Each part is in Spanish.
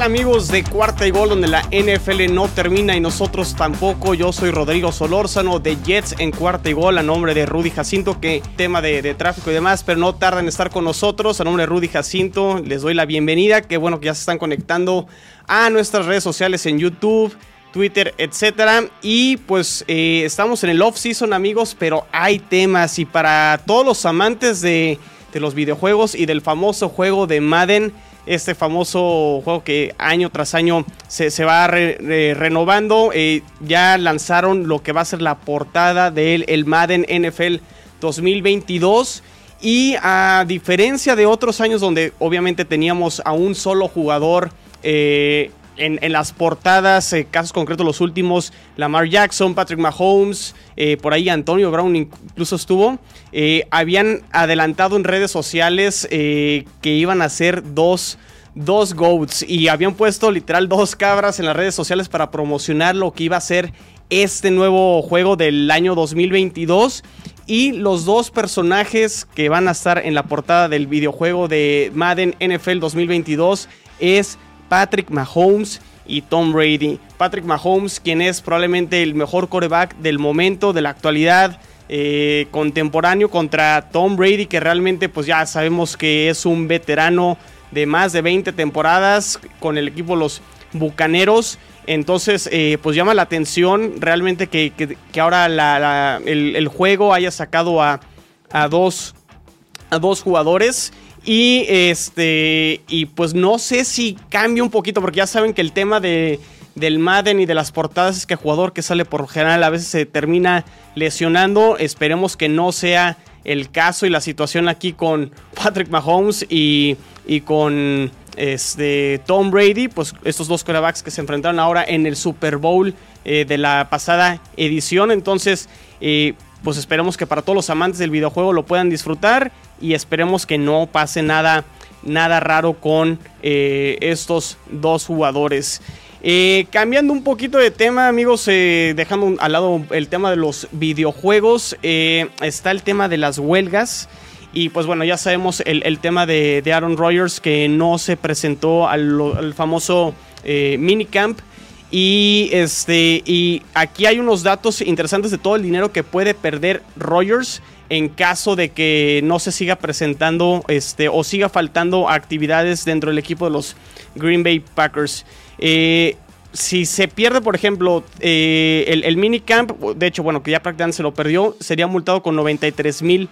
Amigos de Cuarta y Gol donde la NFL no termina y nosotros tampoco? Yo soy Rodrigo Solórzano de Jets en Cuarta y Gol a nombre de Rudy Jacinto, que tema de, tráfico y demás, pero no tarda en estar con nosotros. A nombre de Rudy Jacinto les doy la bienvenida, qué bueno que ya se están conectando a nuestras redes sociales en YouTube. Twitter, etcétera. Y pues eh, estamos en el off-season, amigos, pero hay temas. Y para todos los amantes de los videojuegos y del famoso juego de Madden, este famoso juego que año tras año se, va renovando. Eh, ya lanzaron lo que va a ser la portada del el Madden NFL 2022. Y a diferencia de otros años donde obviamente teníamos a un solo jugador eh, en, las portadas, eh, casos concretos los últimos, Lamar Jackson, Patrick Mahomes, eh, por ahí Antonio Brown incluso estuvo, eh, habían adelantado en redes sociales que iban a ser dos, dos GOATs y habían puesto literal dos cabras en las redes sociales para promocionar lo que iba a ser este nuevo juego del año 2022. Y los dos personajes que van a estar en la portada del videojuego de Madden NFL 2022 es Patrick Mahomes y Tom Brady. Patrick Mahomes, quien es probablemente el mejor coreback del momento, de la actualidad. Eh, contemporáneo contra Tom Brady, que realmente pues ya sabemos que es un veterano de más de 20 temporadas con el equipo Los Bucaneros. Entonces, eh, pues llama la atención realmente que, ahora el, juego haya sacado a, dos, a dos jugadores. Y este. Y pues no sé si cambia un poquito. Porque ya saben que el tema de, del Madden y de las portadas es que el jugador que sale por general a veces se termina lesionando. Esperemos que no sea el caso y la situación aquí con Patrick Mahomes y, y con este, Tom Brady. Pues estos dos quarterbacks que se enfrentaron ahora en el Super Bowl eh, de la pasada edición. Entonces. Eh, pues esperemos que para todos los amantes del videojuego lo puedan disfrutar y esperemos que no pase nada, nada raro con eh, estos dos jugadores. Eh, cambiando un poquito de tema, amigos, eh, dejando al lado el tema de los videojuegos, está el tema de las huelgas. Y pues bueno, ya sabemos el, tema de, Aaron Rodgers que no se presentó al, al famoso minicamp y, este, y aquí hay unos datos interesantes de todo el dinero que puede perder Rogers en caso de que no se siga presentando este, o siga faltando actividades dentro del equipo de los Green Bay Packers. Eh, si se pierde, por ejemplo, eh, el, el, minicamp, de hecho, bueno, que ya prácticamente se lo perdió, sería multado con 93 mil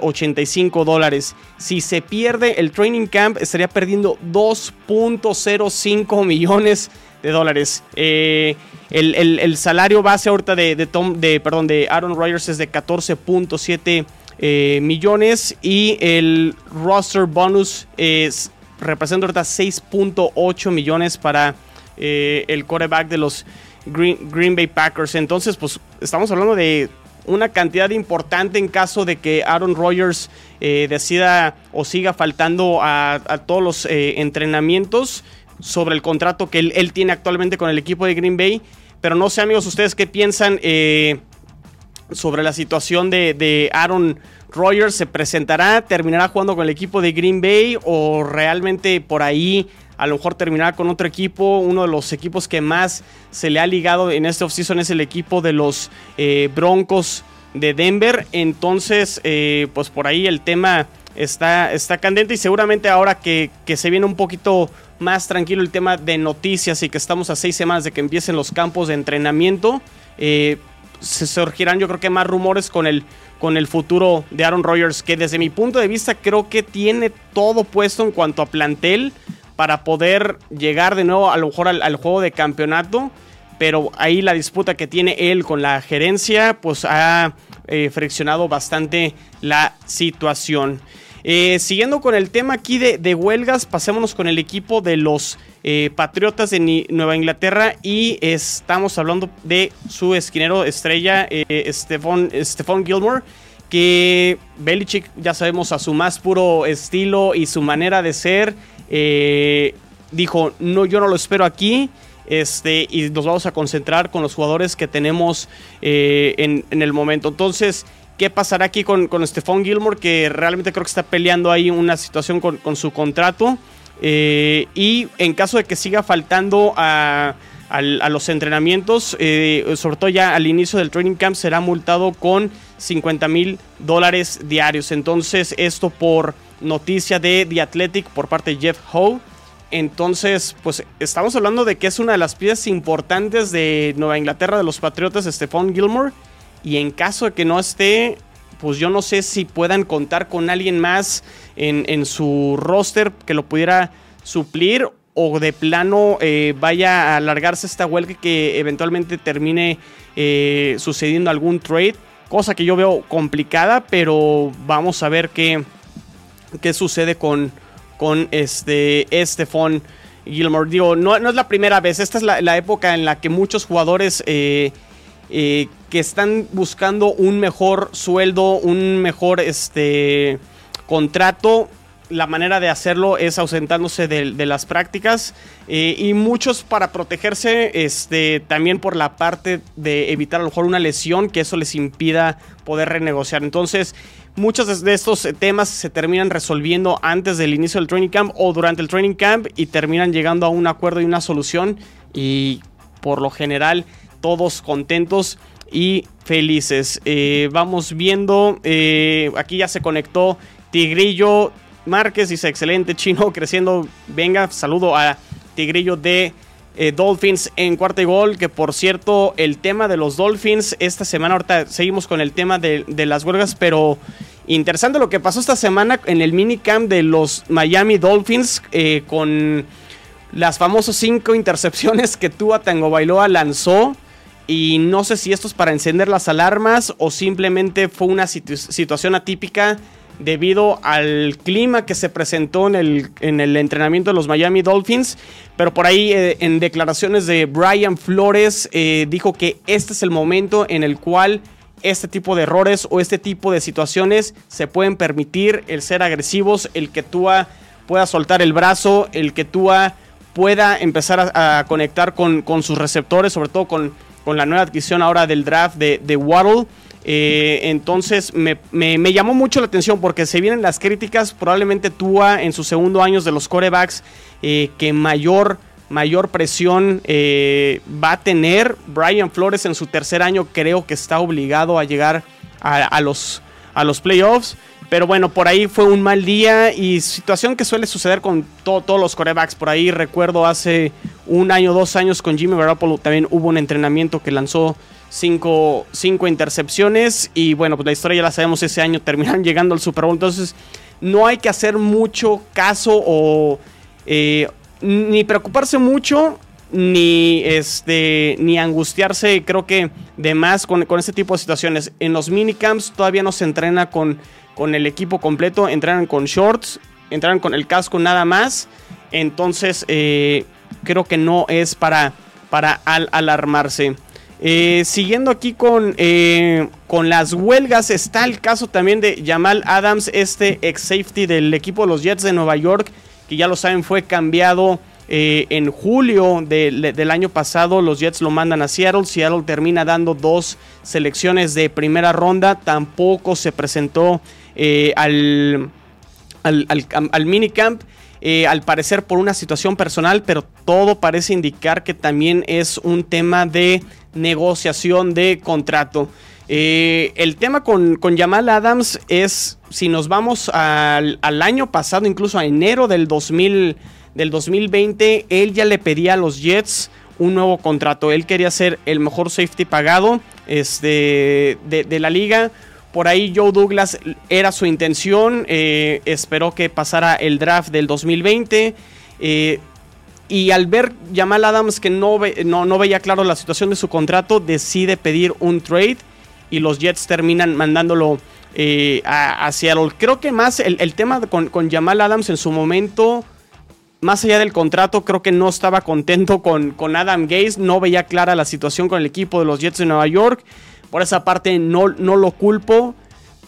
85 dólares. Si se pierde el training camp, estaría perdiendo 2.05 millones de dólares. Eh, el, salario base ahorita de, Tom, de, perdón, de Aaron Rodgers es de 14.7 eh, millones y el roster bonus es, representa ahorita 6.8 millones para eh, el quarterback de los Green, Green Bay Packers. Entonces, pues estamos hablando de una cantidad importante en caso de que Aaron Rodgers decida o siga faltando a, a todos los entrenamientos sobre el contrato que él, tiene actualmente con el equipo de Green Bay. Pero no sé, amigos, ustedes qué piensan eh, sobre la situación de, Aaron Rodgers. ¿Se presentará? ¿Terminará jugando con el equipo de Green Bay? ¿O realmente por ahí a lo mejor terminará con otro equipo? Uno de los equipos que más se le ha ligado en este offseason es el equipo de los eh, Broncos de Denver. Entonces, eh, pues por ahí el tema está, está candente y seguramente ahora que, que se viene un poquito más tranquilo el tema de noticias y que estamos a seis semanas de que empiecen los campos de entrenamiento. Eh, se surgirán yo creo que más rumores con el, con el futuro de Aaron Rodgers, que desde mi punto de vista creo que tiene todo puesto en cuanto a plantel para poder llegar de nuevo a lo mejor al, juego de campeonato. pero ahí la disputa que tiene él con la gerencia, pues ha eh, friccionado bastante la situación. Eh, siguiendo con el tema aquí de, huelgas, pasémonos con el equipo de los eh, Patriotas de Nueva Inglaterra y estamos hablando de su esquinero estrella, eh, Stephon, Gilmore, que Belichick, ya sabemos, a su más puro estilo y su manera de ser, dijo, no, yo no lo espero aquí. Este, y nos vamos a concentrar con los jugadores que tenemos en, en el momento. Entonces, qué pasará aquí con, con Stephon Gilmore, que realmente creo que está peleando ahí una situación con, su contrato. Eh, y en caso de que siga faltando a, los entrenamientos, eh, sobre todo ya al inicio del training camp, será multado con 50 mil dólares diarios. Entonces, esto por noticia de The Athletic por parte de Jeff Howe. Entonces, pues estamos hablando de que es una de las piezas importantes de Nueva Inglaterra de los Patriotas, Stephon Gilmore. Y en caso de que no esté, pues yo no sé si puedan contar con alguien más en, su roster que lo pudiera suplir o de plano eh, vaya a alargarse esta huelga que eventualmente termine eh, sucediendo algún trade. Cosa que yo veo complicada, pero vamos a ver qué, qué sucede con, con este Stephon Gilmore. Digo, no, no, es la primera vez, esta es la, época en la que muchos jugadores eh, eh, que están buscando un mejor sueldo, un mejor este, contrato. La manera de hacerlo es ausentándose de, las prácticas eh, y muchos para protegerse este, también por la parte de evitar a lo mejor una lesión que eso les impida poder renegociar. Entonces, muchos de estos temas se terminan resolviendo antes del inicio del training camp o durante el training camp y terminan llegando a un acuerdo y una solución y por lo general todos contentos y felices. Eh, vamos viendo, eh, aquí ya se conectó Tigrillo Márquez, dice excelente chino, creciendo. Venga, saludo a Tigrillo de eh, Dolphins en cuarta y gol, que por cierto, el tema de los Dolphins, esta semana, ahorita seguimos con el tema de, de las huelgas, pero interesante lo que pasó esta semana en el minicamp de los Miami Dolphins con las famosas cinco intercepciones que Tua Tango Bailoa lanzó. Y no sé si esto es para encender las alarmas o simplemente fue una situación atípica debido al clima que se presentó en el, en el entrenamiento de los Miami Dolphins. Pero por ahí eh, en declaraciones de Brian Flores eh, dijo que este es el momento en el cual este tipo de errores o este tipo de situaciones se pueden permitir, el ser agresivos, el que Tua pueda soltar el brazo, el que Tua pueda empezar a, conectar con, con sus receptores, sobre todo con con la nueva adquisición ahora del draft de, de Waddle. Eh, entonces me, llamó mucho la atención porque se vienen las críticas, probablemente Tua en sus segundo años de los corebacks, eh, que mayor, mayor presión eh, va a tener. Brian Flores en su tercer año creo que está obligado a llegar a, los, a los playoffs. Pero bueno, por ahí fue un mal día y situación que suele suceder con todos los corebacks. Por ahí recuerdo hace un año, dos años con Jimmy Garoppolo también hubo un entrenamiento que lanzó cinco, intercepciones. Y bueno, pues la historia ya la sabemos, ese año terminaron llegando al Super Bowl. Entonces no hay que hacer mucho caso o eh, ni preocuparse mucho ni este ni angustiarse creo que de más con, con este tipo de situaciones en los minicamps todavía no se entrena con con el equipo completo, entraron con shorts, entraron con el casco nada más. Entonces eh, creo que no es para, para alarmarse. Eh, siguiendo aquí con, eh, con las huelgas, está el caso también de Jamal Adams, este ex safety del equipo de los Jets de Nueva York, que ya lo saben fue cambiado en julio del año pasado. Los Jets lo mandan a Seattle, Seattle termina dando dos selecciones de primera ronda, tampoco se presentó eh, al, al, minicamp. Eh, al parecer por una situación personal, pero todo parece indicar que también es un tema de negociación de contrato. Eh, el tema con, con, Jamal Adams es, si nos vamos al, año pasado, incluso a enero del, 2000, del 2020, él ya le pedía a los Jets un nuevo contrato. Él quería ser el mejor safety pagado este, de, de la liga por ahí Joe Douglas era su intención, eh, esperó que pasara el draft del 2020 eh, y al ver Jamal Adams que no, no, no, veía claro la situación de su contrato, decide pedir un trade y los Jets terminan mandándolo eh, a, Seattle. Creo que más el, tema con, con, Jamal Adams en su momento, más allá del contrato, creo que no estaba contento con, con Adam Gaze, no veía clara la situación con el equipo de los Jets de Nueva York. Por esa parte no, no lo culpo.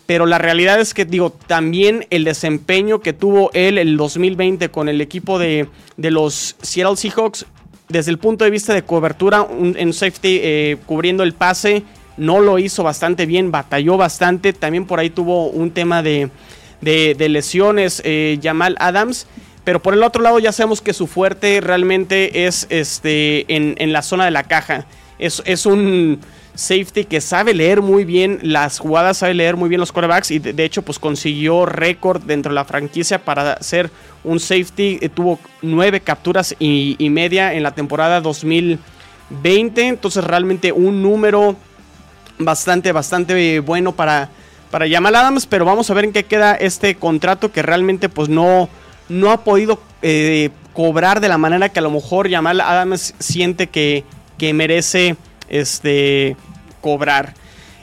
Pero la realidad es que, digo, también el desempeño que tuvo él el 2020 con el equipo de, los Seattle Seahawks, desde el punto de vista de cobertura en safety, eh, cubriendo el pase, no lo hizo bastante bien, batalló bastante. También por ahí tuvo un tema de, lesiones, eh, Jamal Adams. Pero por el otro lado ya sabemos que su fuerte realmente es este, en, la zona de la caja. Es, es un safety que sabe leer muy bien las jugadas, sabe leer muy bien los quarterbacks y de, hecho pues consiguió récord dentro de la franquicia para ser un safety. Eh, tuvo nueve capturas y, media en la temporada 2020. Entonces realmente un número bastante, bastante bueno para, para Jamal Adams. Pero vamos a ver en qué queda este contrato que realmente pues no, no ha podido eh, cobrar de la manera que a lo mejor Jamal Adams siente que, que merece este, cobrar.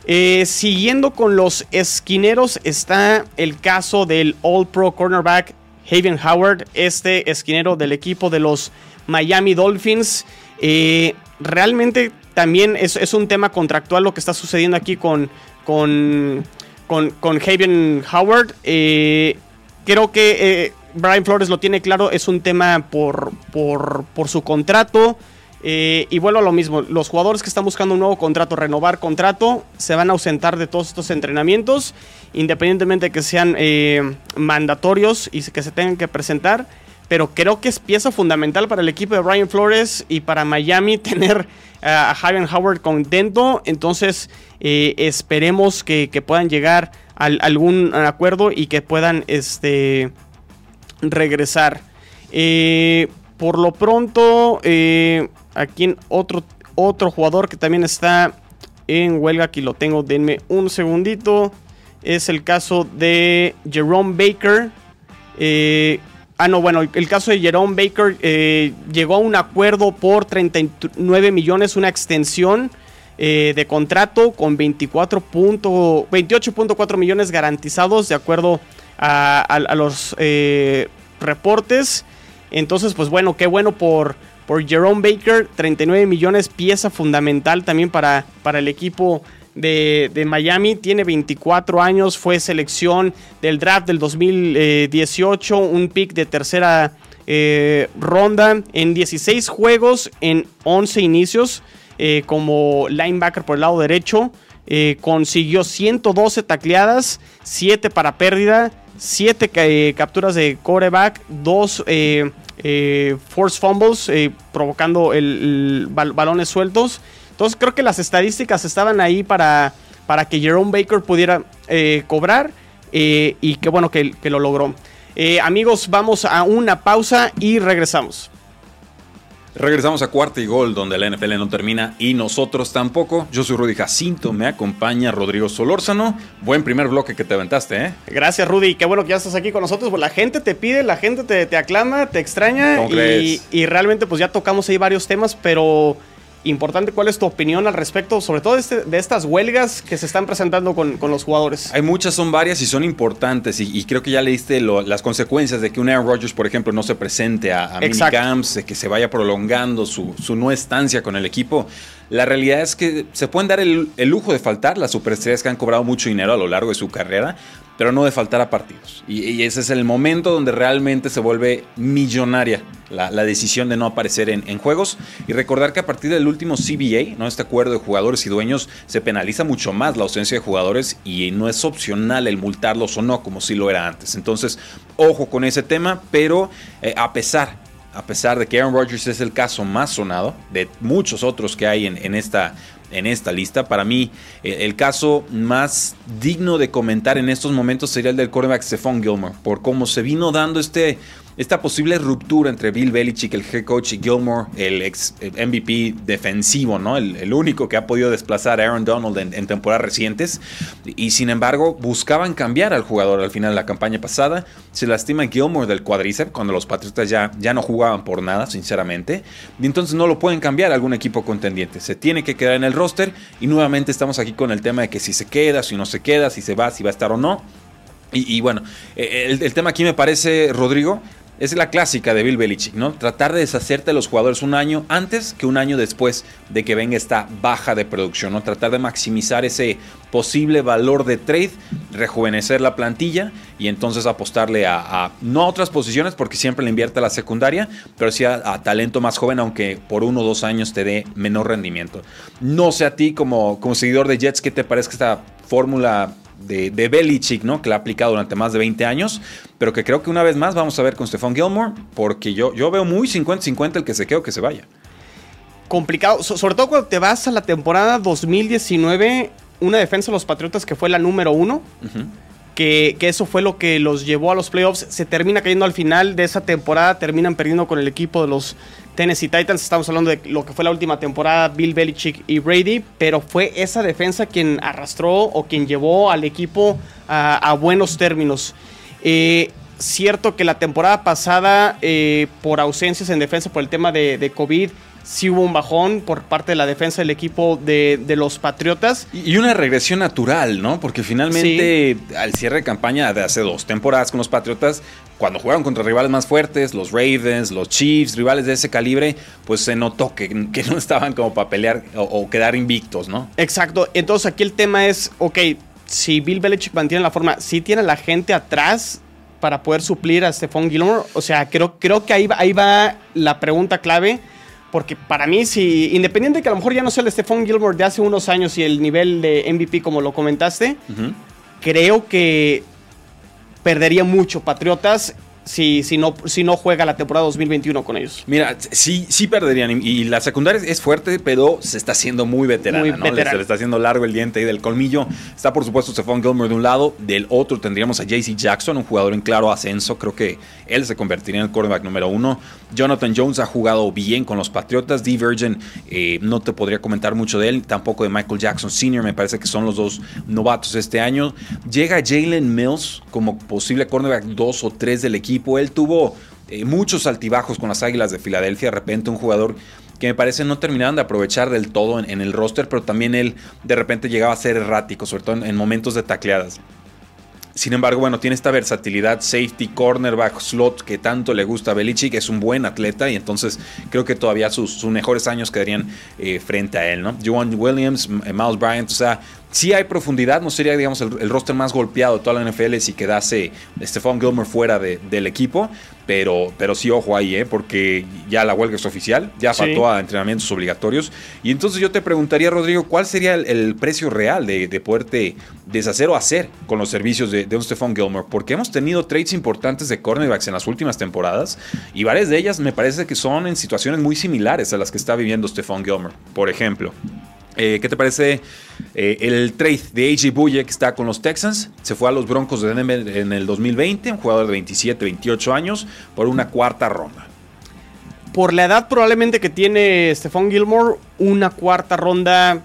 Eh, siguiendo con los esquineros está el caso del All Pro cornerback Haven Howard, este esquinero del equipo de los Miami Dolphins. Eh, realmente también es, un tema contractual lo que está sucediendo aquí con, con, con, Haven Howard. Eh, creo que Brian Flores lo tiene claro, es un tema por, por, por su contrato. Eh, y vuelvo a lo mismo, los jugadores que están buscando un nuevo contrato, renovar contrato, se van a ausentar de todos estos entrenamientos, independientemente de que sean eh, mandatorios y que se tengan que presentar. Pero creo que es pieza fundamental para el equipo de Brian Flores y para Miami tener a Javier Howard contento. Entonces eh, esperemos que, puedan llegar a algún acuerdo y que puedan este, regresar. por lo pronto, Aquí en otro, otro jugador que también está en huelga. Aquí lo tengo, denme un segundito. Es el caso de Jerome Baker. Eh, ah, no, bueno, el caso de Jerome Baker eh, llegó a un acuerdo por 39 millones, una extensión eh, de contrato con 28.4 millones garantizados de acuerdo a los reportes. Entonces, pues bueno, qué bueno por por Jerome Baker, 39 millones, pieza fundamental también para, para el equipo de, Miami. Tiene 24 años, fue selección del draft del 2018, un pick de tercera eh, ronda en 16 juegos, en 11 inicios eh, como linebacker por el lado derecho. Eh, consiguió 112 tacleadas, 7 para pérdida, 7 capturas de coreback, 2 eh, force fumbles, eh, provocando el, balones sueltos. Entonces creo que las estadísticas estaban ahí para, para que Jerome Baker pudiera eh, cobrar y qué bueno que lo logró. amigos, vamos a una pausa y regresamos. Regresamos a cuarta y gol, donde la NFL no termina y nosotros tampoco. Yo soy Rudy Jacinto, me acompaña Rodrigo Solórzano. Buen primer bloque que te aventaste, ¿eh? Gracias, Rudy. Qué bueno que ya estás aquí con nosotros. Pues la gente te pide, la gente te, te aclama, te extraña. Y, y, realmente, pues ya tocamos ahí varios temas, pero importante cuál es tu opinión al respecto, sobre todo de, este, estas huelgas que se están presentando con, los jugadores. Hay muchas, son varias y son importantes y, creo que ya leíste las consecuencias de que un Aaron Rodgers, por ejemplo, no se presente a, a minicamps, de que se vaya prolongando su, su no estancia con el equipo. La realidad es que se pueden dar el, lujo de faltar las superestrellas que han cobrado mucho dinero a lo largo de su carrera, pero no de faltar a partidos. Y, ese es el momento donde realmente se vuelve millonaria la, decisión de no aparecer en, juegos. Y recordar que a partir del último CBA, ¿no? este acuerdo de jugadores y dueños, se penaliza mucho más la ausencia de jugadores y no es opcional el multarlos o no, como si lo era antes. Entonces, ojo con ese tema, pero eh, a pesar a pesar de que Aaron Rodgers es el caso más sonado de muchos otros que hay en, esta, en esta lista. Para mí, eh, el caso más digno de comentar en estos momentos sería el del quarterback Stephon Gilmore, por cómo se vino dando este, esta posible ruptura entre Bill Belichick, el head coach, y Gilmore, el ex MVP defensivo, ¿no? El, único que ha podido desplazar a Aaron Donald en, temporadas recientes. Y sin embargo, buscaban cambiar al jugador al final de la campaña pasada. Se lastima Gilmore del cuadríceps cuando los Patriotas ya, ya no jugaban por nada, sinceramente. Y entonces no lo pueden cambiar a algún equipo contendiente. Se tiene que quedar en el roster. Y nuevamente estamos aquí con el tema de que si se queda, si no se queda, si se va, si va a estar o no. Y, bueno, eh, el, tema aquí me parece, Rodrigo, es la clásica de Bill Belichick, ¿no? Tratar de deshacerte de los jugadores un año antes que un año después de que venga esta baja de producción, ¿no? Tratar de maximizar ese posible valor de trade, rejuvenecer la plantilla y entonces apostarle a, no a otras posiciones porque siempre le invierte a la secundaria, pero sí a, talento más joven, aunque por uno o dos años te dé menor rendimiento. No sé a ti como, como seguidor de Jets, ¿qué te parece esta fórmula de, de Belichick, ¿no? Que la ha aplicado durante más de 20 años, pero que creo que una vez más vamos a ver con Stephon Gilmore, porque yo, yo veo muy 50-50 el que se quede o que se vaya. Complicado, sobre todo cuando te vas a la temporada 2019, una defensa de los Patriotas que fue la número uno. Que, que, eso fue lo que los llevó a los playoffs. Se termina cayendo al final de esa temporada, terminan perdiendo con el equipo de los Tennessee Titans. Estamos hablando de lo que fue la última temporada, Bill Belichick y Brady, pero fue esa defensa quien arrastró o quien llevó al equipo a, buenos términos. Eh, cierto que la temporada pasada, eh, por ausencias en defensa por el tema de, de COVID, sí hubo un bajón por parte de la defensa del equipo de, los Patriotas. Y una regresión natural, ¿no? Porque finalmente al cierre de campaña de hace dos temporadas con los Patriotas, cuando jugaron contra rivales más fuertes, los Ravens, los Chiefs, rivales de ese calibre, pues se notó que, no estaban como para pelear o, quedar invictos, ¿no? Exacto. Entonces aquí el tema es, ok, si Bill Belichick mantiene la forma, si tiene la gente atrás para poder suplir a Stephon Gilmore, o sea, creo, creo que ahí, ahí va la pregunta clave porque para mí, si independiente de que a lo mejor ya no sea el Stephon Gilmore de hace unos años y el nivel de MVP como lo comentaste, creo que perdería mucho Patriotas si, si, no, si no juega la temporada 2021 con ellos. Mira, sí, sí perderían. Y la secundaria es fuerte, pero se está haciendo muy veterana, ¿no? Se le está haciendo largo el diente y del colmillo. Está, por supuesto, Stephon Gilmore de un lado. Del otro tendríamos a JC Jackson, un jugador en claro ascenso. Creo que él se convertiría en el quarterback número uno. Jonathan Jones ha jugado bien con los Patriotas. D. Virgin, eh, no te podría comentar mucho de él. Tampoco de Michael Jackson Sr. Me parece que son los dos novatos este año. Llega Jalen Mills como posible cornerback 2 o 3 del equipo él tuvo eh, muchos altibajos con las Águilas de Filadelfia. De repente un jugador que me parece no terminaban de aprovechar del todo en, el roster, pero también él de repente llegaba a ser errático, sobre todo en, momentos de tacleadas. Sin embargo, bueno, tiene esta versatilidad, safety, cornerback, slot que tanto le gusta a Belichick, es un buen atleta y entonces creo que todavía sus, mejores años quedarían eh, frente a él, ¿no? Joan Williams, Miles Bryant, o sea, si hay profundidad, no sería, digamos, el, roster más golpeado de toda la NFL si quedase Stephon Gilmer fuera del equipo, pero, pero sí, ojo ahí, ¿eh? porque ya la huelga es oficial, ya faltó a entrenamientos obligatorios. Y entonces yo te preguntaría, Rodrigo, ¿cuál sería el, precio real de, de, poderte deshacer o hacer con los servicios de, un Stephon Gilmer? Porque hemos tenido trades importantes de cornerbacks en las últimas temporadas y varias de ellas me parece que son en situaciones muy similares a las que está viviendo Stephon Gilmer. Por ejemplo, eh, ¿Qué te parece eh, el trade de AJ Buye que está con los Texans? Se fue a los Broncos de Denver en el 2020, un jugador de 27, 28 años, por una cuarta ronda. Por la edad probablemente que tiene Stephon Gilmore, una cuarta ronda,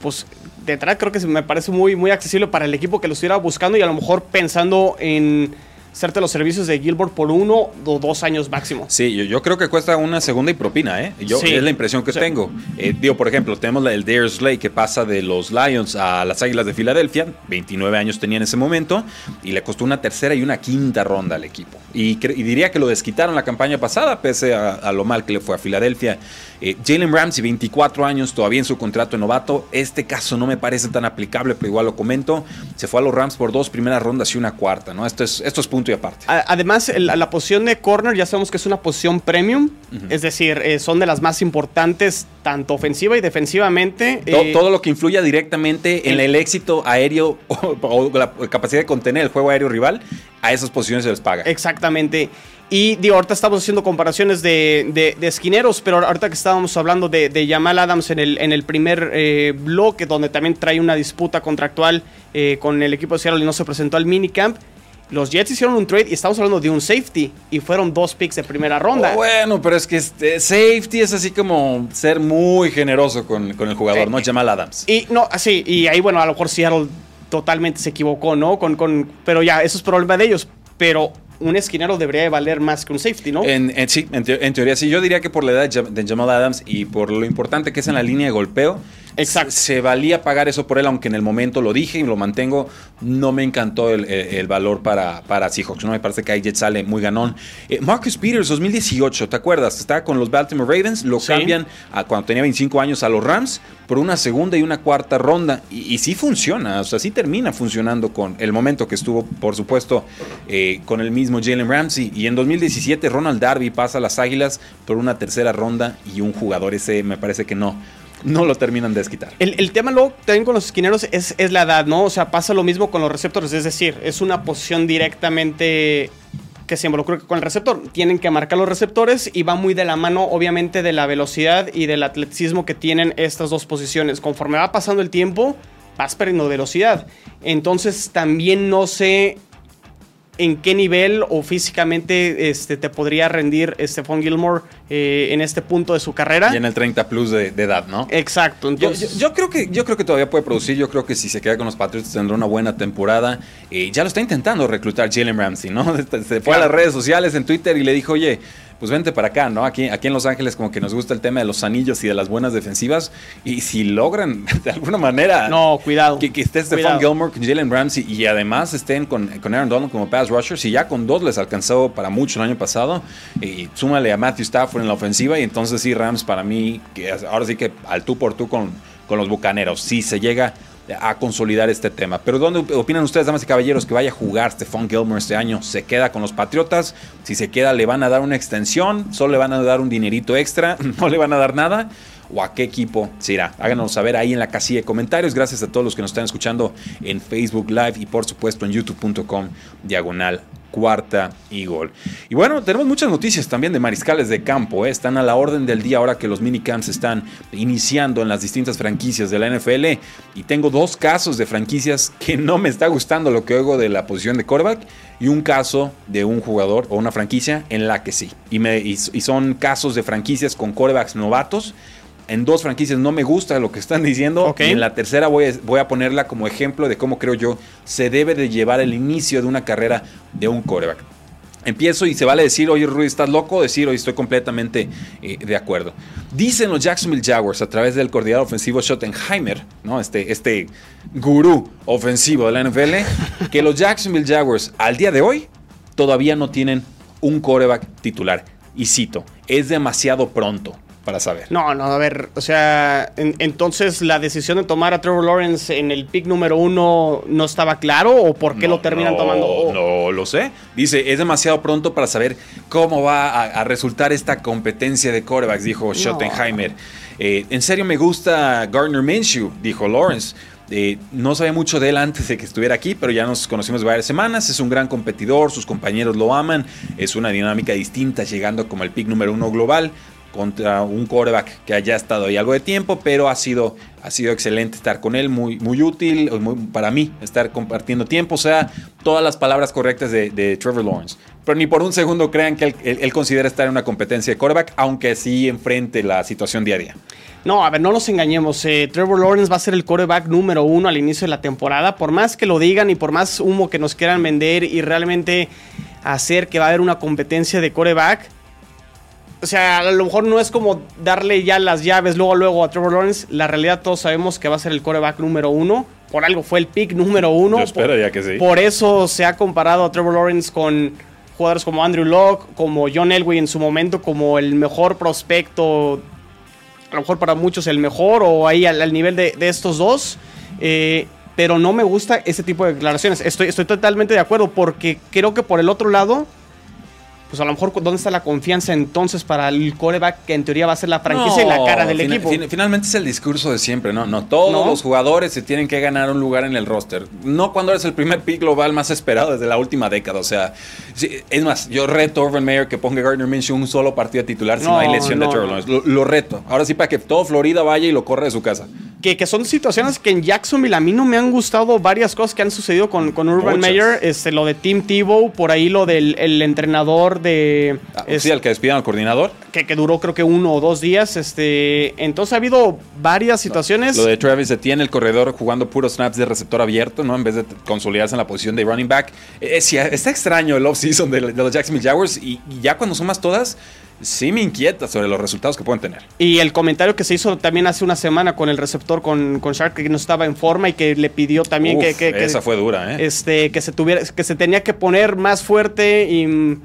pues detrás creo que me parece muy, muy accesible para el equipo que lo estuviera buscando y a lo mejor pensando en hacerte los servicios de Gilbert por uno o dos años máximo. Sí, yo, creo que cuesta una segunda y propina, ¿eh? Yo, Es la impresión que tengo. Eh, digo, por ejemplo, tenemos el Dare Slay que pasa de los Lions a las Águilas de Filadelfia, 29 años tenía en ese momento, y le costó una tercera y una quinta ronda al equipo. Y, diría que lo desquitaron la campaña pasada, pese a, lo mal que le fue a Filadelfia. Eh, Jalen Ramsey, 24 años, todavía en su contrato de novato. Este caso no me parece tan aplicable, pero igual lo comento. Se fue a los Rams por dos primeras rondas y una cuarta, ¿no? Esto es, esto es punto y aparte. Además, la, posición de corner ya sabemos que es una posición premium, es decir, eh, son de las más importantes tanto ofensiva y defensivamente. Eh, todo, lo que influya directamente en el, éxito aéreo o, la capacidad de contener el juego aéreo rival, a esas posiciones se les paga. Exactamente. Y digo, ahorita estamos haciendo comparaciones de, esquineros, pero ahorita que estábamos hablando de, de Jamal Adams en el, en el primer eh, bloque, donde también trae una disputa contractual con el equipo de Seattle y no se presentó al minicamp Los Jets hicieron un trade y estamos hablando de un safety y fueron dos picks de primera ronda. Bueno, pero es que este safety es así como ser muy generoso con, el jugador, ¿no? Jamal Adams. Y no, así, y ahí, bueno, a lo mejor Seattle totalmente se equivocó, ¿no? Con, con, pero ya, eso es problema de ellos. Pero un esquinero debería valer más que un safety, ¿no? En, sí, en, teoría sí. Yo diría que por la edad de Jamal Adams y por lo importante que es en la línea de golpeo, Exacto. Se valía pagar eso por él, aunque en el momento lo dije y lo mantengo. No me encantó el, valor para, para Seahawks. ¿no? Me parece que ahí Jet sale muy ganón. Eh, Marcus Peters, 2018, ¿te acuerdas? Estaba con los Baltimore Ravens. Lo cambian a, cuando tenía 25 años a los Rams por una segunda y una cuarta ronda. Y, sí funciona. O sea, sí termina funcionando con el momento que estuvo, por supuesto, eh, con el mismo Jalen Ramsey. Y en 2017, Ronald Darby pasa a las Águilas por una tercera ronda y un jugador ese me parece que no no lo terminan de desquitar. El, tema luego también con los esquineros es, la edad, ¿no? O sea, pasa lo mismo con los receptores, es decir, es una posición directamente que se involucra con el receptor. Tienen que marcar los receptores y va muy de la mano, obviamente, de la velocidad y del atleticismo que tienen estas dos posiciones. Conforme va pasando el tiempo, vas perdiendo velocidad. Entonces, también no sé en qué nivel o físicamente este, te podría rendir Stephon Gilmore eh, en este punto de su carrera. Y en el 30 plus de, edad, ¿no? Exacto. Entonces... Yo, creo que, yo creo que todavía puede producir. Yo creo que si se queda con los Patriots tendrá una buena temporada. Eh, ya lo está intentando reclutar Jalen Ramsey, ¿no? Se fue a las redes sociales en Twitter y le dijo, oye, pues vente para acá, ¿no? Aquí, aquí en Los Ángeles como que nos gusta el tema de los anillos y de las buenas defensivas. Y si logran de alguna manera... No, cuidado. Que, esté Stephon Gilmore con Jalen Ramsey y además estén con, con Aaron Donald como pass rushers y ya con dos les alcanzó para mucho el año pasado. Y súmale a Matthew Stafford en la ofensiva y entonces sí, Rams para mí, que ahora sí que al tú por tú con, con los Bucaneros. Sí se llega a consolidar este tema. Pero ¿dónde opinan ustedes, damas y caballeros, que vaya a jugar Stephon Gilmore este año? ¿Se queda con los Patriotas? Si se queda, ¿le van a dar una extensión? ¿Solo le van a dar un dinerito extra? ¿No le van a dar nada? ¿O a qué equipo se irá? Háganos saber ahí en la casilla de comentarios. Gracias a todos los que nos están escuchando en Facebook Live y por supuesto en youtube.com diagonal cuarta y gol. Y bueno, tenemos muchas noticias también de mariscales de campo. ¿eh? Están a la orden del día ahora que los minicamps están iniciando en las distintas franquicias de la NFL. Y tengo dos casos de franquicias que no me está gustando lo que oigo de la posición de quarterback. Y un caso de un jugador o una franquicia en la que sí. Y, me, y son casos de franquicias con quarterbacks novatos en dos franquicias no me gusta lo que están diciendo. Y en la tercera voy a, voy a, ponerla como ejemplo de cómo creo yo se debe de llevar el inicio de una carrera de un coreback. Empiezo y se vale decir, oye Rudy, ¿estás loco? Decir, oye, estoy completamente eh, de acuerdo. Dicen los Jacksonville Jaguars a través del coordinador ofensivo Schottenheimer, ¿no? este, este gurú ofensivo de la NFL, que los Jacksonville Jaguars al día de hoy todavía no tienen un coreback titular. Y cito, es demasiado pronto para saber. No, no, a ver, o sea, entonces la decisión de tomar a Trevor Lawrence en el pick número uno no estaba claro o por qué lo terminan tomando. No lo sé. Dice, es demasiado pronto para saber cómo va a, resultar esta competencia de corebacks, dijo Schottenheimer. Eh, en serio me gusta Gardner Minshew, dijo Lawrence. Eh, no sabía mucho de él antes de que estuviera aquí, pero ya nos conocimos varias semanas. Es un gran competidor, sus compañeros lo aman. Es una dinámica distinta, llegando como el pick número uno global contra un quarterback que haya estado ahí algo de tiempo, pero ha sido, ha sido excelente estar con él, muy, muy útil para mí, estar compartiendo tiempo, o sea, todas las palabras correctas de, Trevor Lawrence. Pero ni por un segundo crean que él, considera estar en una competencia de quarterback, aunque sí enfrente la situación día a día. No, a ver, no nos engañemos. Eh, Trevor Lawrence va a ser el quarterback número uno al inicio de la temporada. Por más que lo digan y por más humo que nos quieran vender y realmente hacer que va a haber una competencia de quarterback, o sea, a lo mejor no es como darle ya las llaves luego luego a Trevor Lawrence. La realidad todos sabemos que va a ser el coreback número uno. Por algo fue el pick número uno. Yo esperaría que sí. Por eso se ha comparado a Trevor Lawrence con jugadores como Andrew Locke, como John Elway en su momento, como el mejor prospecto. A lo mejor para muchos el mejor o ahí al, nivel de, estos dos. Eh, pero no me gusta ese tipo de declaraciones. Estoy, estoy totalmente de acuerdo porque creo que por el otro lado pues a lo mejor dónde está la confianza entonces para el coreback que en teoría va a ser la franquicia y la cara del equipo. finalmente es el discurso de siempre, ¿no? No todos los jugadores se tienen que ganar un lugar en el roster. No cuando eres el primer pick global más esperado desde la última década. O sea, es más, yo reto a Urban Meyer que ponga Gardner Minshew un solo partido titular si no, hay lesión de Trevor Lo, lo, reto. Ahora sí para que todo Florida vaya y lo corra de su casa. que, son situaciones que en Jacksonville a mí no me han gustado varias cosas que han sucedido con, con Urban Meyer. Este, lo de Tim Tebow, por ahí lo del entrenador de. Ah, sí, al que despidieron al coordinador. Que, que, duró creo que uno o dos días. Este, entonces ha habido varias situaciones. Lo de Travis Etienne, el corredor jugando puros snaps de receptor abierto, ¿no? En vez de consolidarse en la posición de running back. Eh, está extraño el off-season de, los Jacksonville Jaguars y, y ya cuando sumas todas sí me inquieta sobre los resultados que pueden tener. Y el comentario que se hizo también hace una semana con el receptor, con, con Shark, que no estaba en forma y que le pidió también que, que, Esa fue dura, ¿eh? Este, que se tuviera, que se tenía que poner más fuerte y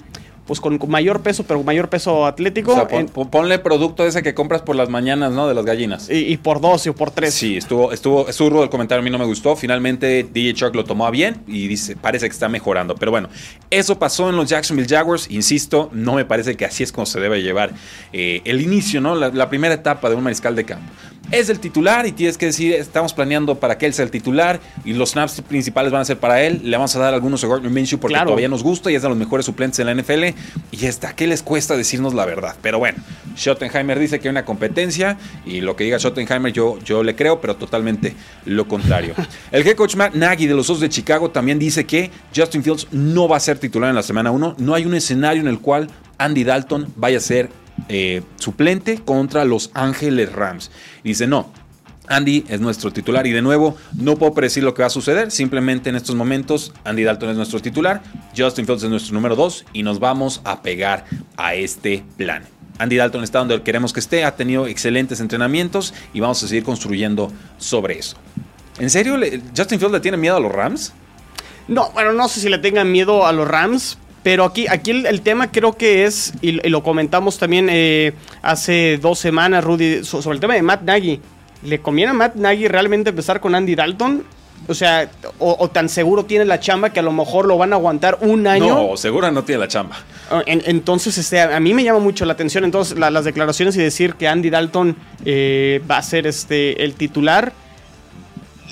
pues con, mayor peso, pero mayor peso atlético. O sea, ponle producto ese que compras por las mañanas, ¿no? De las gallinas. Y, por dos o por tres. Sí, estuvo, estuvo, estuvo el comentario, a mí no me gustó. Finalmente DJ Chuck lo tomó bien y dice, parece que está mejorando. Pero bueno, eso pasó en los Jacksonville Jaguars. Insisto, no me parece que así es como se debe llevar eh, el inicio, ¿no? la primera etapa de un mariscal de campo es el titular y tienes que decir, estamos planeando para que él sea el titular y los snaps principales van a ser para él. Le vamos a dar algunos a Gardner Minshew porque todavía nos gusta y es de los mejores suplentes en la NFL. Y está, ¿qué les cuesta decirnos la verdad? Pero bueno, Schottenheimer dice que hay una competencia y lo que diga Schottenheimer yo, yo le creo, pero totalmente lo contrario. el head coach Matt Nagy de los Osos de Chicago también dice que Justin Fields no va a ser titular en la semana 1. No hay un escenario en el cual Andy Dalton vaya a ser eh, suplente contra los Ángeles Rams. dice, no, Andy es nuestro titular y de nuevo no puedo predecir lo que va a suceder, simplemente en estos momentos Andy Dalton es nuestro titular, Justin Fields es nuestro número 2 y nos vamos a pegar a este plan. Andy Dalton está donde queremos que esté, ha tenido excelentes entrenamientos y vamos a seguir construyendo sobre eso. ¿En serio Justin Fields le tiene miedo a los Rams? No, bueno, no sé si le tengan miedo a los Rams, pero aquí, aquí el, tema creo que es, y, lo comentamos también eh, hace dos semanas, Rudy, sobre el tema de Matt Nagy. ¿Le conviene a Matt Nagy realmente empezar con Andy Dalton? O sea, o, tan seguro tiene la chamba que a lo mejor lo van a aguantar un año. No, seguro no tiene la chamba. Ah, entonces, este, a mí me llama mucho la atención entonces las declaraciones y decir que Andy Dalton eh, va a ser este, el titular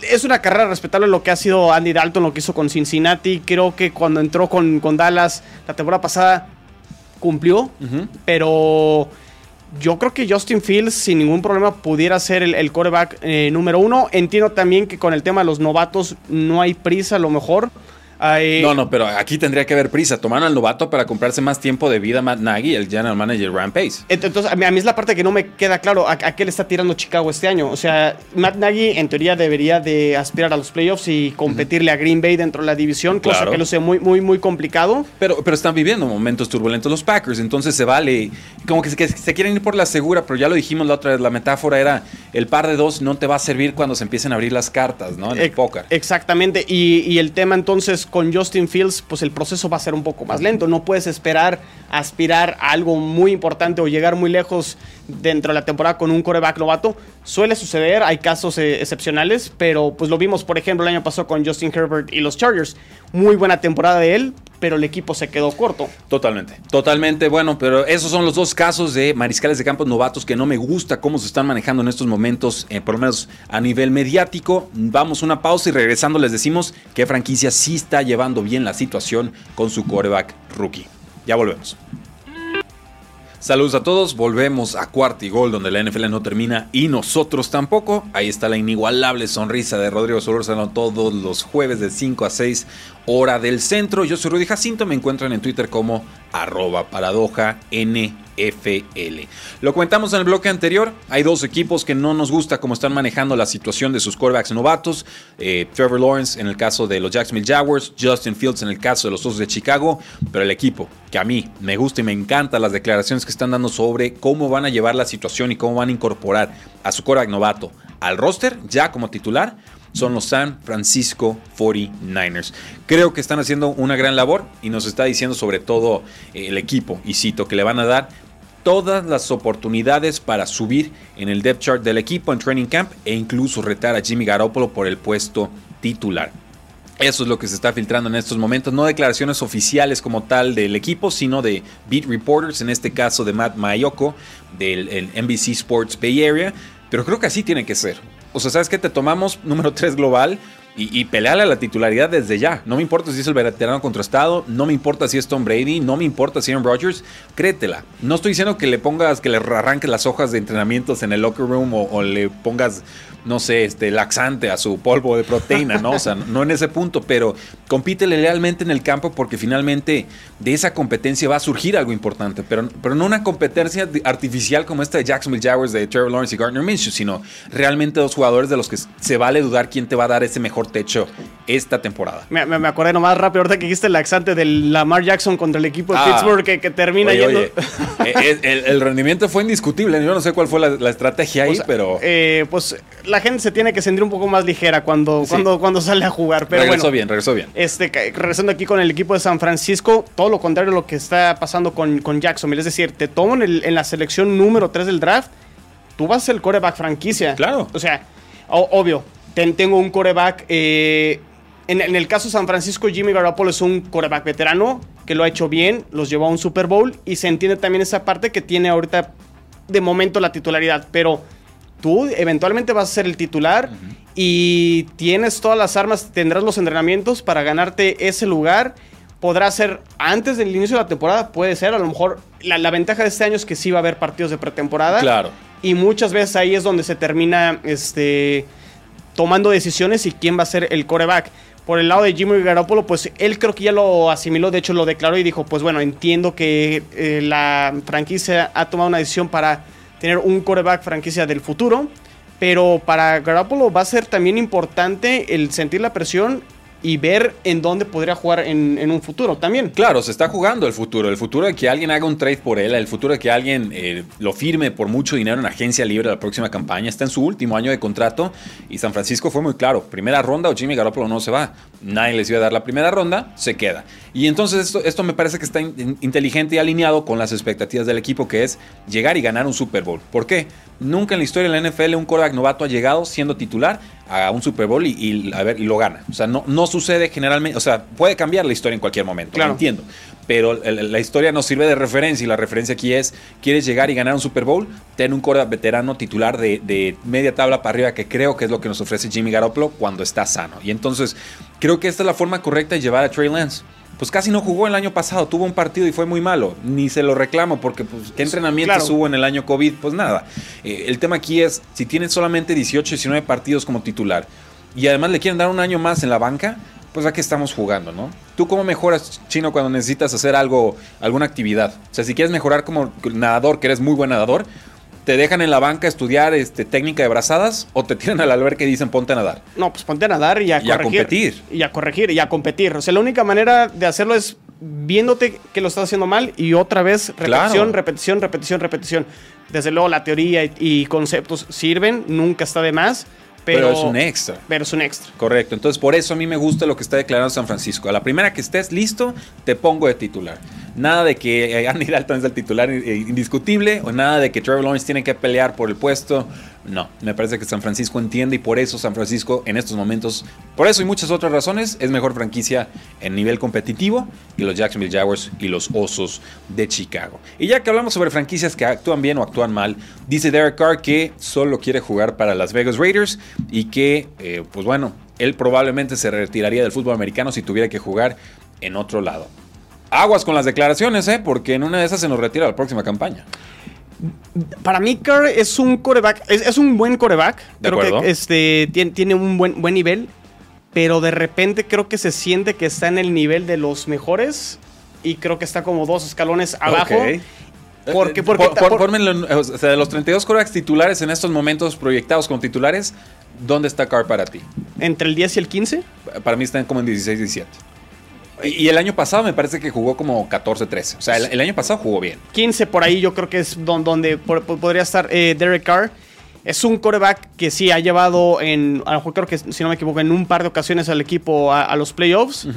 es una carrera respetable lo que ha sido Andy Dalton, lo que hizo con Cincinnati. Creo que cuando entró con, con Dallas la temporada pasada cumplió, pero yo creo que Justin Fields sin ningún problema pudiera ser el, el quarterback eh, número uno. Entiendo también que con el tema de los novatos no hay prisa a lo mejor. No, no, pero aquí tendría que haber prisa. Tomaron al novato para comprarse más tiempo de vida Matt Nagy, el general manager Rampage. Entonces, a mí, es la parte que no me queda claro. ¿A, qué le está tirando Chicago este año? O sea, Matt Nagy en teoría debería de aspirar a los playoffs y competirle a Green Bay dentro de la división, cosa que lo sé muy, muy, muy complicado. Pero, pero están viviendo momentos turbulentos los Packers, entonces se vale. Como que se, quieren ir por la segura, pero ya lo dijimos la otra vez. La metáfora era el par de dos no te va a servir cuando se empiecen a abrir las cartas, ¿no? En el póker. Exactamente. Y, y el tema entonces con Justin Fields, pues el proceso va a ser un poco más lento. No puedes esperar aspirar a algo muy importante o llegar muy lejos dentro de la temporada con un coreback novato. Suele suceder, hay casos eh, excepcionales, pero pues lo vimos, por ejemplo, el año pasado con Justin Herbert y los Chargers. Muy buena temporada de él, pero el equipo se quedó corto. Totalmente, totalmente. Bueno, pero esos son los dos casos de mariscales de campos novatos que no me gusta cómo se están manejando en estos momentos, eh, por lo menos a nivel mediático. Vamos una pausa y regresando les decimos que franquicia sí está llevando bien la situación con su coreback rookie. Ya volvemos. Saludos a todos, volvemos a cuarto y gol donde la NFL no termina y nosotros tampoco. Ahí está la inigualable sonrisa de Rodrigo Solórzano todos los jueves de 5 a 6 hora del centro. Yo soy Rudy Jacinto, me encuentran en Twitter como arroba paradoja NFL. Lo comentamos en el bloque anterior, hay dos equipos que no nos gusta cómo están manejando la situación de sus quarterbacks novatos. Eh, Trevor Lawrence en el caso de los Jacksonville Jaguars, Justin Fields en el caso de los Osos de Chicago, pero el equipo que a mí me gusta y me encanta las declaraciones que están dando sobre cómo van a llevar la situación y cómo van a incorporar a su quarterback novato al roster ya como titular son los San Francisco 49ers. Creo que están haciendo una gran labor y nos está diciendo sobre todo eh, el equipo, y cito, que le van a dar todas las oportunidades para subir en el depth chart del equipo en training camp e incluso retar a Jimmy Garoppolo por el puesto titular. Eso es lo que se está filtrando en estos momentos, no declaraciones oficiales como tal del equipo, sino de beat reporters, en este caso de Matt Mayoko del NBC Sports Bay Area, pero creo que así tiene que ser O sea, ¿sabes qué? Te tomamos número 3 global y, y peleale a la titularidad desde ya. No me importa si es el veterano contrastado, no me importa si es Tom Brady, no me importa si es Aaron Rodgers, créetela. No estoy diciendo que le pongas, que le arranques las hojas de entrenamientos en el locker room o le pongas no sé, este, laxante a su polvo de proteína, ¿no? O sea, no en ese punto, pero compítele lealmente en el campo porque finalmente de esa competencia va a surgir algo importante, pero, pero no una competencia artificial como esta de Jacksonville Jaguars de Trevor Lawrence y Gardner Minshew, sino realmente dos jugadores de los que se vale dudar quién te va a dar ese mejor techo esta temporada. Me, me, acordé nomás rápido ahorita que dijiste el laxante del Lamar Jackson contra el equipo de ah. Pittsburgh que, que termina yendo. Eh, el, rendimiento fue indiscutible, yo no sé cuál fue la, estrategia ahí, pero... Eh, pues la gente se tiene que sentir un poco más ligera cuando, cuando, cuando sale a jugar. Pero regresó bien, regresó bien. Este, regresando aquí con el equipo de San Francisco, todo lo contrario a lo que está pasando con, con Jacksonville. Es decir, te toman en la selección número 3 del draft, tú vas a ser el coreback franquicia. Claro. O sea, obvio, tengo un coreback. Eh, en, en, el caso de San Francisco, Jimmy Garoppolo es un coreback veterano que lo ha hecho bien, los llevó a un Super Bowl y se entiende también esa parte que tiene ahorita de momento la titularidad. Pero tú eventualmente vas a ser el titular y tienes todas las armas, tendrás los entrenamientos para ganarte ese lugar. Podrá ser antes del inicio de la temporada, puede ser. A lo mejor la, ventaja de este año es que sí va a haber partidos de pretemporada. Claro. Y muchas veces ahí es donde se termina este, tomando decisiones y quién va a ser el coreback. Por el lado de Jimmy Garoppolo, pues él creo que ya lo asimiló, de hecho lo declaró y dijo, pues bueno, entiendo que eh, la franquicia ha tomado una decisión para tener un coreback franquicia del futuro. Pero para Garoppolo va a ser también importante el sentir la presión y ver en dónde podría jugar en, un futuro también. Claro, se está jugando el futuro. El futuro de que alguien haga un trade por él, el futuro de que alguien eh, lo firme por mucho dinero en agencia libre la próxima campaña. Está en su último año de contrato y San Francisco fue muy claro. Primera ronda o Jimmy Garoppolo no se va. Nadie les iba a dar la primera ronda, se queda. Y entonces esto, esto me parece que está inteligente y alineado con las expectativas del equipo, que es llegar y ganar un Super Bowl. ¿Por qué? Nunca en la historia de la NFL un quarterback novato ha llegado siendo titular a un Super Bowl y, a ver, y lo gana. O sea, no, no sucede generalmente, o sea, puede cambiar la historia en cualquier momento, claro. lo entiendo. Pero la historia nos sirve de referencia y la referencia aquí es, ¿quieres llegar y ganar un Super Bowl? Ten un quarterback veterano titular de, de media tabla para arriba, que creo que es lo que nos ofrece Jimmy Garoppolo cuando está sano. Y entonces, creo que esta es la forma correcta de llevar a Trey Lance pues casi no jugó el año pasado, tuvo un partido y fue muy malo. Ni se lo reclamo porque, pues, ¿qué entrenamientos hubo en el año COVID? Pues nada. Eh, el tema aquí es, si tienes solamente 18, 19 partidos como titular y además le quieren dar un año más en la banca, pues aquí estamos jugando, ¿no? ¿Tú cómo mejoras, Chino, cuando necesitas hacer algo, alguna actividad? O sea, si quieres mejorar como nadador, que eres muy buen nadador, te dejan en la banca estudiar este, técnica de brazadas o te tiran al albergue y dicen ponte a nadar? No, pues ponte a nadar y a, y a competir. Y a corregir y a competir. O sea, la única manera de hacerlo es viéndote que lo estás haciendo mal y otra vez repetición, repetición, repetición, repetición. Desde luego la teoría y conceptos sirven, nunca está de más. Pero, es un extra. Pero es un extra. Correcto. Entonces, por eso a mí me gusta lo que está declarando San Francisco. A la primera que estés listo, te pongo de titular. Nada de que eh, Andy Dalton es el titular eh, indiscutible o nada de que Trevor Lawrence tiene que pelear por el puesto. No, me parece que San Francisco entiende y por eso San Francisco en estos momentos, por eso y muchas otras razones, es mejor franquicia en nivel competitivo que los Jacksonville Jaguars y los Osos de Chicago. Y ya que hablamos sobre franquicias que actúan bien o actúan mal, dice Derek Carr que solo quiere jugar para las Vegas Raiders y que, eh, pues bueno, él probablemente se retiraría del fútbol americano si tuviera que jugar en otro lado. Aguas con las declaraciones, ¿eh? Porque en una de esas se nos retira la próxima campaña. Para mí, Kerr es un coreback, es, un buen coreback. creo que este, tiene, un buen, buen nivel, pero de repente creo que se siente que está en el nivel de los mejores y creo que está como dos escalones abajo. Porque, porque, o sea, de los 32 corebacks titulares en estos momentos proyectados como titulares, ¿dónde está Carr para ti? ¿Entre el 10 y el 15? Para mí están como en 16 y 17. Y el año pasado me parece que jugó como 14-13. O sea, el, año pasado jugó bien. 15 por ahí yo creo que es donde, podría estar eh, Derek Carr. Es un coreback que sí ha llevado en, a lo mejor creo que si no me equivoco, en un par de ocasiones al equipo a, los playoffs.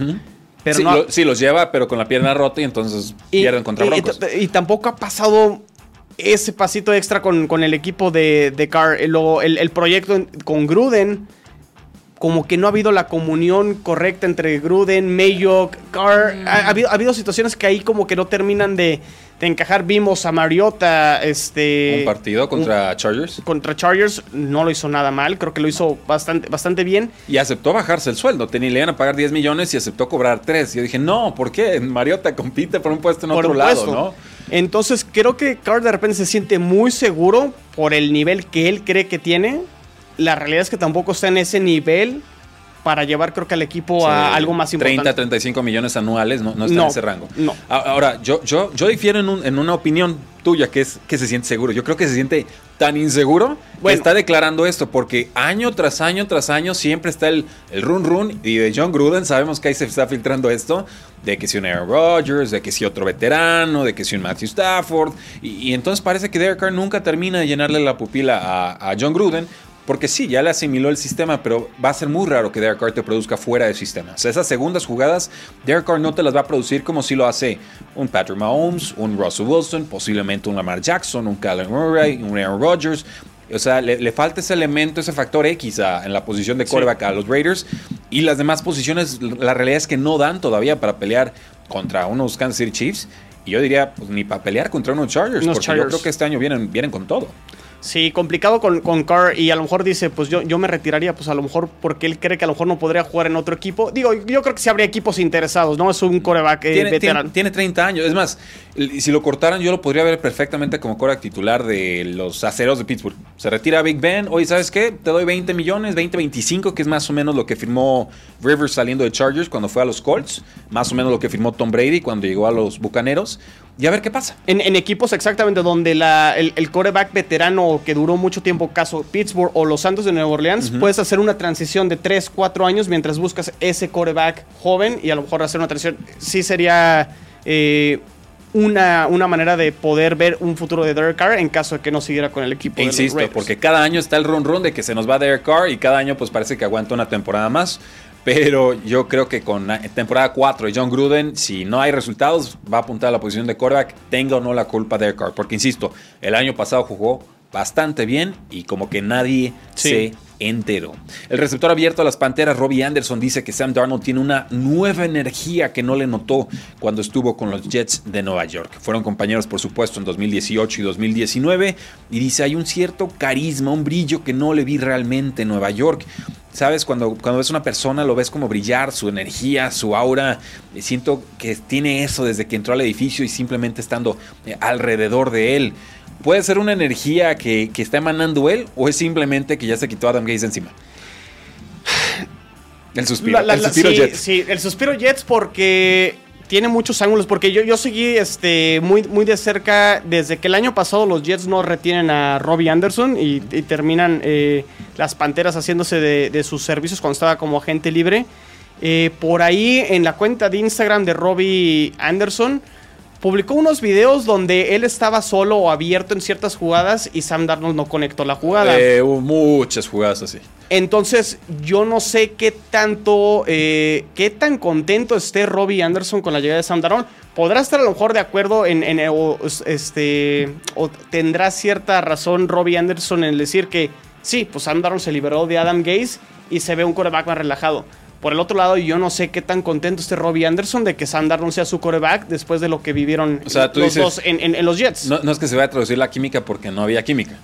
pero sí, no, sí, los lleva, pero con la pierna rota y entonces pierden contra Broncos. Y, tampoco ha pasado ese pasito extra con, el equipo de, de Carr. el, el proyecto con Gruden como que no ha habido la comunión correcta entre Gruden, Mayock, Carr. Ha, habido, ha habido situaciones que ahí como que no terminan de, encajar. Vimos a Mariota, este... Un partido contra Chargers. Contra Chargers no lo hizo nada mal, creo que lo hizo bastante, bastante bien. Y aceptó bajarse el sueldo, tenía, le iban a pagar 10 millones y aceptó cobrar 3. Yo dije, no, ¿por qué? Mariota compite por un puesto en otro lado, ¿no? Entonces creo que Carr de repente se siente muy seguro por el nivel que él cree que tiene la realidad es que tampoco está en ese nivel para llevar creo que al equipo a algo más importante. 30, 35 millones anuales, no, no está en ese rango. No. Ahora, yo, yo, yo difiero en, una opinión tuya, que es que se siente seguro. Yo creo que se siente tan inseguro que está declarando esto, porque año tras año tras año siempre está el, el run run y de John Gruden sabemos que ahí se está filtrando esto, de que si un Aaron Rodgers, de que si otro veterano, de que si un Matthew Stafford, y, entonces parece que Derek Carr nunca termina de llenarle la pupila a, a John Gruden, porque sí, ya le asimiló el sistema, pero va a ser muy raro que Derek Carr te produzca fuera del sistema. O sea, esas segundas jugadas, Derek Carr no te las va a producir como si lo hace un Patrick Mahomes, un Russell Wilson, posiblemente un Lamar Jackson, un Kyler Murray, un Aaron Rodgers. O sea, le, falta ese elemento, ese factor X en la posición de quarterback a los Raiders. Y las demás posiciones, la realidad es que no dan todavía para pelear contra unos Kansas City Chiefs. Y yo diría, pues ni para pelear contra unos Chargers, porque yo creo que este año vienen, vienen con todo. Sí, complicado con, con Carr y a lo mejor dice, pues yo, yo me retiraría, pues a lo mejor porque él cree que a lo mejor no podría jugar en otro equipo. Digo, yo creo que sí habría equipos interesados, ¿no? Es un coreback eh, tiene, veterano. Tiene, 30 años, es más, si lo cortaran yo lo podría ver perfectamente como coreback titular de los aceros de Pittsburgh. Se retira Big Ben, oye, ¿sabes qué? Te doy 20 millones, 20, 25, que es más o menos lo que firmó Rivers saliendo de Chargers cuando fue a los Colts, más o menos lo que firmó Tom Brady cuando llegó a los Bucaneros y a ver qué pasa. En, equipos exactamente donde la, el, coreback veterano que duró mucho tiempo, caso Pittsburgh o los Santos de Nueva Orleans, puedes hacer una transición de 3, 4 años mientras buscas ese coreback joven y a lo mejor hacer una transición. Sí sería eh, una, una manera de poder ver un futuro de Derek Carr en caso de que no siguiera con el equipo. insisto, porque cada año está el run run de que se nos va Derek Carr y cada año pues parece que aguanta una temporada más. Pero yo creo que con temporada 4 y John Gruden, si no hay resultados, va a apuntar a la posición de quarterback, tenga o no la culpa de Carr. Porque insisto, el año pasado jugó bastante bien y como que nadie se enteró. El receptor abierto a las Panteras, Robbie Anderson, dice que Sam Darnold tiene una nueva energía que no le notó cuando estuvo con los Jets de Nueva York. Fueron compañeros, por supuesto, en 2018 y 2019 y dice hay un cierto carisma, un brillo que no le vi realmente en Nueva York. ¿Sabes? Cuando, cuando ves una persona lo ves como brillar, su energía, su aura. Siento que tiene eso desde que entró al edificio y simplemente estando eh, alrededor de él. ¿Puede ser una energía que, está emanando él o es simplemente que ya se quitó Adam Gaze encima? El suspiro. el suspiro Jets. Sí, el suspiro Jets porque tiene muchos ángulos. Porque yo, yo seguí este, muy, muy de cerca desde que el año pasado los Jets no retienen a Robbie Anderson y, terminan eh, las Panteras haciéndose de, sus servicios cuando estaba como agente libre. Eh, por ahí en la cuenta de Instagram de Robbie Anderson publicó unos videos donde él estaba solo o abierto en ciertas jugadas y Sam Darnold no conectó la jugada. Eh, hubo muchas jugadas así. Entonces, yo no sé qué tanto, eh, qué tan contento esté Robbie Anderson con la llegada de Sam Darnold. Podrá estar a lo mejor de acuerdo en, este, o tendrá cierta razón Robbie Anderson en decir que sí, pues Sam Darnold se liberó de Adam Gaze y se ve un coreback más relajado. Por el otro lado, yo no sé qué tan contento esté Robbie Anderson de que Sam Darnold sea su coreback después de lo que vivieron los dos en, los Jets. No, no, es que se vaya a traducir la química porque no había química.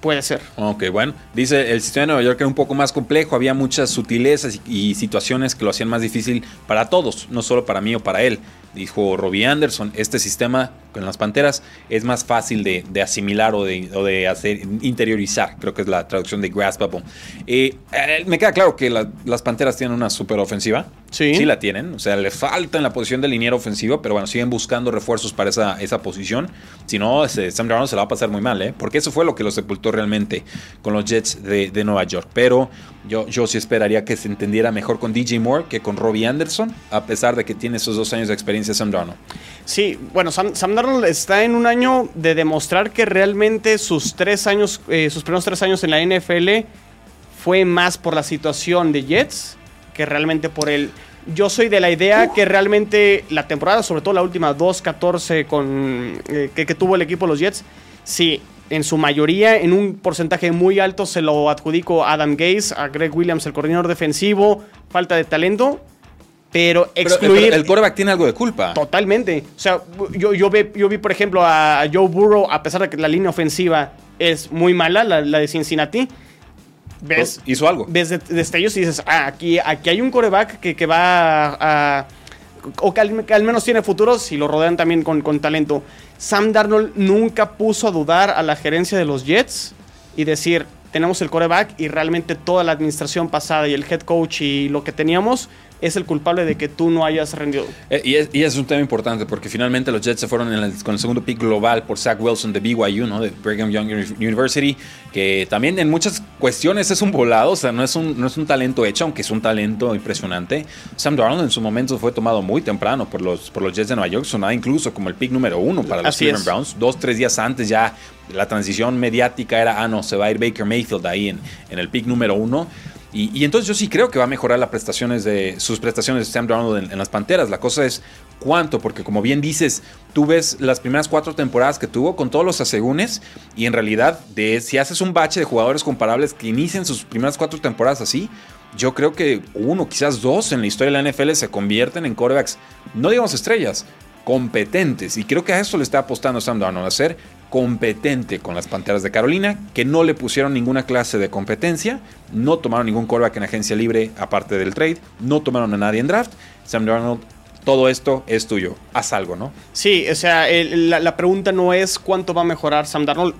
Puede ser. Ok, bueno. Dice, el sistema de Nueva York era un poco más complejo, había muchas sutilezas y situaciones que lo hacían más difícil para todos, no solo para mí o para él dijo Robbie Anderson, este sistema con las panteras es más fácil de, asimilar o de, hacer interiorizar, creo que es la traducción de graspable. Eh, eh, me queda claro que las panteras tienen una super ofensiva. Sí. Sí la tienen. O sea, le falta en la posición de liniero ofensivo, pero bueno, siguen buscando refuerzos para esa, esa posición. Si no, Sam Darnold se la va a pasar muy mal, ¿eh? Porque eso fue lo que lo sepultó realmente con los Jets de, de Nueva York. Pero yo, yo sí esperaría que se entendiera mejor con DJ Moore que con Robbie Anderson, a pesar de que tiene esos dos años de experiencia Sam Darnold. Sí, bueno, Sam, Darnold está en un año de demostrar que realmente sus tres años, eh, sus primeros tres años en la NFL fue más por la situación de Jets que realmente por él. Yo soy de la idea que realmente la temporada, sobre todo la última 2-14 con, eh, que, que tuvo el equipo de los Jets, sí, en su mayoría, en un porcentaje muy alto se lo adjudico a Adam Gaze, a Greg Williams, el coordinador defensivo, falta de talento. Pero excluir. el, quarterback tiene algo de culpa. Totalmente. O sea, yo, yo, yo vi, por ejemplo, a Joe Burrow, a pesar de que la línea ofensiva es muy mala, la, de Cincinnati. ¿Ves? Hizo algo. Ves destellos y dices, ah, aquí, aquí hay un coreback que, que va a, o que al, menos tiene futuros y lo rodean también con, con talento. Sam Darnold nunca puso a dudar a la gerencia de los Jets y decir, tenemos el coreback y realmente toda la administración pasada y el head coach y lo que teníamos es el culpable de que tú no hayas rendido. Eh, y, es, y es un tema importante porque finalmente los Jets se fueron con el segundo pick global por Zach Wilson de BYU, ¿no? de Brigham Young University, que también en muchas cuestiones es un volado, o sea, no es un, no es un talento hecho, aunque es un talento impresionante. Sam Darnold en su momento fue tomado muy temprano por los, por los Jets de Nueva York, sonaba incluso como el pick número uno para los Cleveland Browns. Dos, tres días antes ya la transición mediática era, ah, no, se va a ir Baker Mayfield ahí en, en el pick número uno. Y, entonces yo sí creo que va a mejorar las prestaciones de, sus prestaciones de Sam Darnold en, las Panteras. La cosa es cuánto, porque como bien dices, tú ves las primeras cuatro temporadas que tuvo con todos los asegúnes y en realidad de, si haces un bache de jugadores comparables que inician sus primeras cuatro temporadas así, yo creo que uno, quizás dos en la historia de la NFL se convierten en corebacks, no digamos estrellas, competentes. Y creo que a eso le está apostando Sam Darnold, a ser competente con las Panteras de Carolina, que no le pusieron ninguna clase de competencia, no tomaron ningún callback en agencia libre aparte del trade, no tomaron a nadie en draft. Sam Darnold, todo esto es tuyo, haz algo, ¿no? Sí, o sea, la, pregunta no es cuánto va a mejorar Sam Darnold.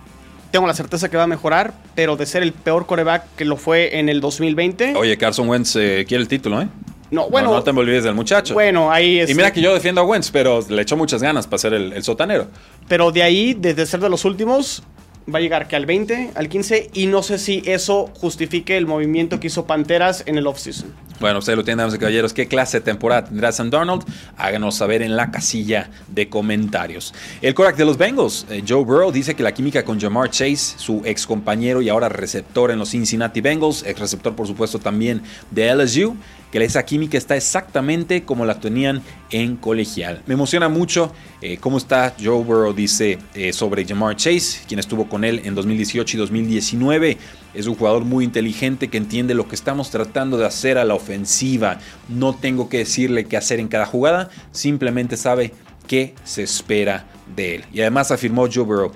Tengo la certeza que va a mejorar, pero de ser el peor coreback que lo fue en el 2020. Oye, Carson Wentz eh, quiere el título, ¿eh? No, bueno. No, te olvides del muchacho. Bueno, ahí es. Y mira que yo defiendo a Wentz, pero le echó muchas ganas para ser el, sotanero. Pero de ahí, desde ser de los últimos, va a llegar que al 20, al 15, y no sé si eso justifique el movimiento que hizo Panteras en el offseason. Bueno, ustedes lo tienen, damas y caballeros. ¿Qué clase de temporada tendrá Sam Donald? Háganos saber en la casilla de comentarios. El Korak de los Bengals, eh, Joe Burrow, dice que la química con Jamar Chase, su ex compañero y ahora receptor en los Cincinnati Bengals, ex receptor por supuesto también de LSU, que esa química está exactamente como la tenían en colegial. Me emociona mucho eh, cómo está Joe Burrow, dice eh, sobre Jamar Chase, quien estuvo con él en 2018 y 2019. Es un jugador muy inteligente que entiende lo que estamos tratando de hacer a la ofensiva. No tengo que decirle qué hacer en cada jugada, simplemente sabe qué se espera de él. Y además afirmó Joe Burrow,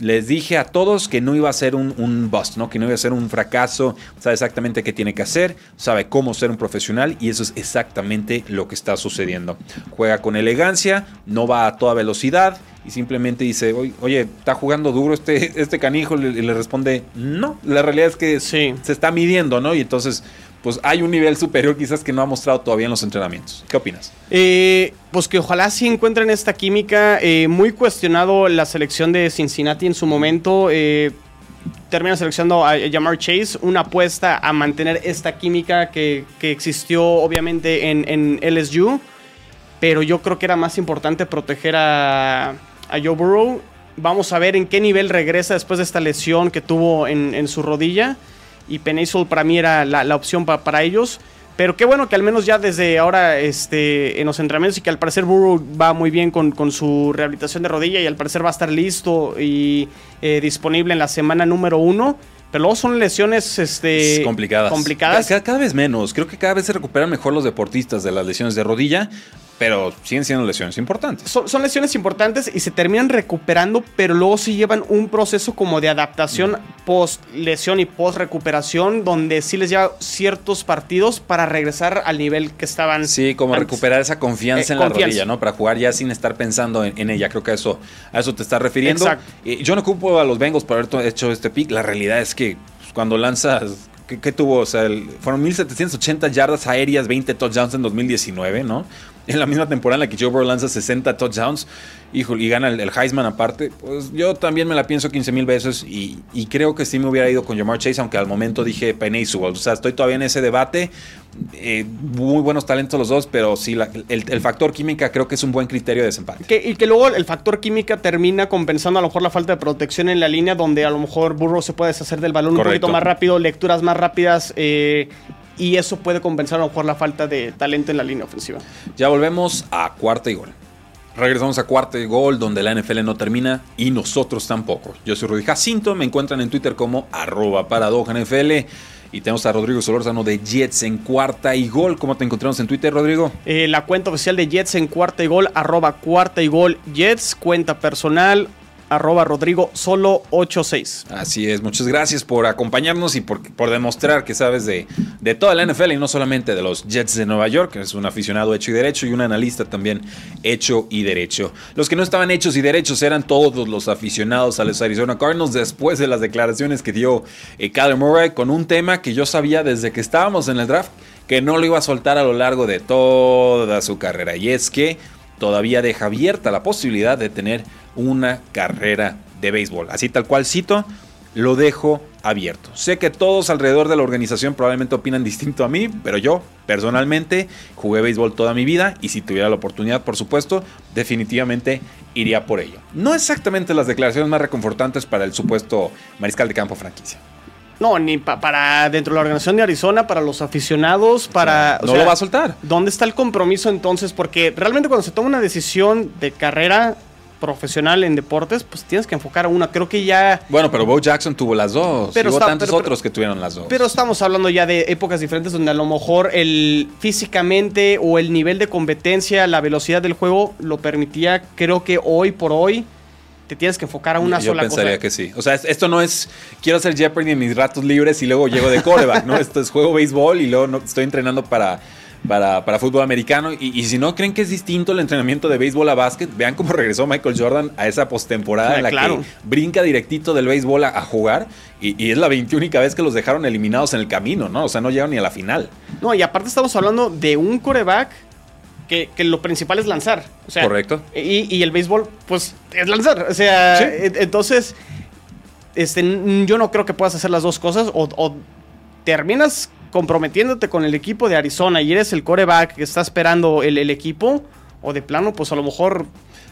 les dije a todos que no iba a ser un, bust, ¿no? que no iba a ser un fracaso, sabe exactamente qué tiene que hacer, sabe cómo ser un profesional y eso es exactamente lo que está sucediendo. Juega con elegancia, no va a toda velocidad y simplemente dice, oye, ¿está jugando duro este, este canijo? Y le, responde, no, la realidad es que se está midiendo, ¿no? Y entonces pues hay un nivel superior quizás que no ha mostrado todavía en los entrenamientos. ¿Qué opinas? Eh, pues que ojalá sí encuentren esta química. Eh, muy cuestionado la selección de Cincinnati en su momento. Eh, termina seleccionando a Jamar Chase, una apuesta a mantener esta química que, existió obviamente en, LSU. Pero yo creo que era más importante proteger a, a Joe Burrow. Vamos a ver en qué nivel regresa después de esta lesión que tuvo en su rodilla y Penisol para mí era la, opción para ellos. Pero qué bueno que al menos ya desde ahora este, en los entrenamientos y que al parecer Burrow va muy bien con, su rehabilitación de rodilla y al parecer va a estar listo y eh, disponible en la semana número uno. Pero luego son lesiones este, complicadas. complicadas. Cada, cada, vez menos. Creo que cada vez se recuperan mejor los deportistas de las lesiones de rodilla pero siguen siendo lesiones importantes. Son, lesiones importantes y se terminan recuperando, pero luego sí llevan un proceso como de adaptación mm. post lesión y post recuperación, donde sí les lleva ciertos partidos para regresar al nivel que estaban. Sí, como recuperar esa confianza eh, en la rodilla, ¿no? Para jugar ya sin estar pensando en, ella. Creo que a eso, a eso te estás refiriendo. Exacto. yo no ocupo a los Bengals por haber hecho este pick. La realidad es que pues, cuando lanzas ¿Qué, tuvo? O sea, fueron 1780 yardas aéreas, 20 touchdowns en 2019, ¿no? En la misma temporada en la que Joe Burrow lanza 60 touchdowns y gana el, Heisman aparte, pues yo también me la pienso 15 mil veces y, creo que sí me hubiera ido con Jamar Chase, aunque al momento dije Penny O sea, estoy todavía en ese debate. Eh, muy buenos talentos los dos, pero sí, el, factor química creo que es un buen criterio de desempate. y que luego el factor química termina compensando a lo mejor la falta de protección en la línea, donde a lo mejor Burrow se puede deshacer del balón un poquito más rápido, lecturas más rápidas. Eh, y eso puede compensar a lo mejor la falta de talento en la línea ofensiva. Ya volvemos a cuarta y gol. Regresamos a cuarto y gol, donde la NFL no termina y nosotros tampoco. Yo soy Rudy Jacinto, me encuentran en Twitter como arroba NFL Y tenemos a Rodrigo Solórzano de Jets en cuarta y gol. ¿Cómo te encontramos en Twitter, Rodrigo? Eh, la cuenta oficial de Jets en cuarta y gol, arroba cuarta y gol Jets. Cuenta personal, arroba Rodrigo solo 86. Así es, muchas gracias por acompañarnos y por, por demostrar que sabes de, de, toda la NFL y no solamente de los Jets de Nueva York, que es un aficionado hecho y derecho y un analista también hecho y derecho. Los que no estaban hechos y derechos eran todos los aficionados a los Arizona Cardinals después de las declaraciones que dio eh, Kyler Murray con un tema que yo sabía desde que estábamos en el draft que no lo iba a soltar a lo largo de toda su carrera y es que todavía deja abierta la posibilidad de tener una carrera de béisbol. Así tal cual cito, lo dejo abierto. Sé que todos alrededor de la organización probablemente opinan distinto a mí, pero yo personalmente jugué béisbol toda mi vida y si tuviera la oportunidad, por supuesto, definitivamente iría por ello. No exactamente las declaraciones más reconfortantes para el supuesto mariscal de campo franquicia. No, ni para dentro de la organización de Arizona, para los aficionados, para... no lo va a soltar. ¿Dónde está el compromiso entonces? Porque realmente cuando se toma una decisión de carrera, profesional en deportes, pues tienes que enfocar a una. Creo que ya. Bueno, pero Bo Jackson tuvo las dos. Pero hubo tantos otros que tuvieron las dos. Pero estamos hablando ya de épocas diferentes donde a lo mejor el físicamente o el nivel de competencia, la velocidad del juego lo permitía. Creo que hoy por hoy te tienes que enfocar a una sola cosa. Yo pensaría que sí. O sea, esto no es quiero hacer Jeopardy en mis ratos libres y luego llego de coreback, ¿no? Esto es juego béisbol y luego no, estoy entrenando para para, fútbol americano. Y, si no creen que es distinto el entrenamiento de béisbol a básquet, vean cómo regresó Michael Jordan a esa postemporada en la que brinca directito del béisbol a, jugar. Y, es la 21 vez que los dejaron eliminados en el camino, ¿no? O sea, no llegan ni a la final. No, y aparte estamos hablando de un coreback que, lo principal es lanzar. Correcto. Y, el béisbol, pues, es lanzar. O sea, entonces, este, yo no creo que puedas hacer las dos cosas o, o terminas comprometiéndote con el equipo de Arizona y eres el coreback que está esperando el, equipo, o de plano, pues a lo mejor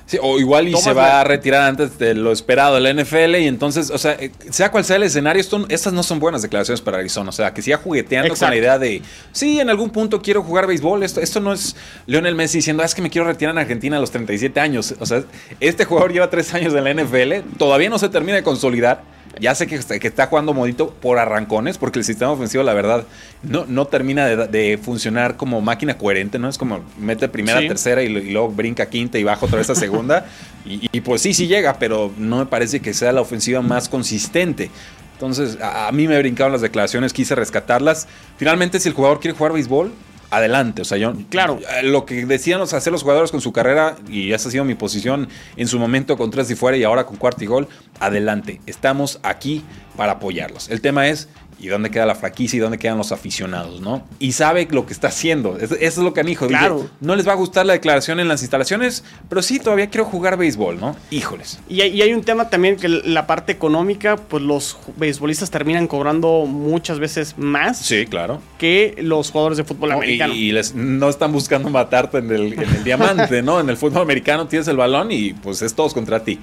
Sí, o igual y se va a retirar antes de lo esperado el NFL y entonces, o sea, eh, sea cual sea el escenario, estas no son buenas declaraciones para Arizona. O sea, que siga jugueteando con la idea de, sí, en algún punto quiero jugar béisbol. Esto, esto no es Lionel Messi diciendo, ah, es que me quiero retirar en Argentina a los 37 años. O sea, este jugador lleva tres años en la NFL, todavía no se termina de consolidar ya sé que está, que está jugando modito por arrancones, porque el sistema ofensivo, la verdad, no, no termina de, funcionar como máquina coherente, ¿no? Es como mete primera, tercera y, luego brinca quinta y baja otra vez a segunda. y, pues sí, sí llega, pero no me parece que sea la ofensiva más consistente. Entonces, a, a mí me brincaron las declaraciones, quise rescatarlas. Finalmente, si el jugador quiere jugar béisbol, adelante. O sea, yo, claro, eh, lo que decían hacer los jugadores con su carrera, y esa ha sido mi posición en su momento con tres y fuera y ahora con cuarto y gol, adelante. Estamos aquí para apoyarlos. El tema es y dónde queda la franquicia y dónde quedan los aficionados, ¿no? Y sabe lo que está haciendo. Eso es lo que dijo. Claro. no les va a gustar la declaración en las instalaciones, pero sí, todavía quiero jugar béisbol, ¿no? Híjoles. Y hay, y hay un tema también que la parte económica, pues los beisbolistas terminan cobrando muchas veces más. Sí, claro. Que los jugadores de fútbol americano. Y, les, no están buscando matarte en el, en el diamante, ¿no? En el fútbol americano tienes el balón y pues es todos contra ti.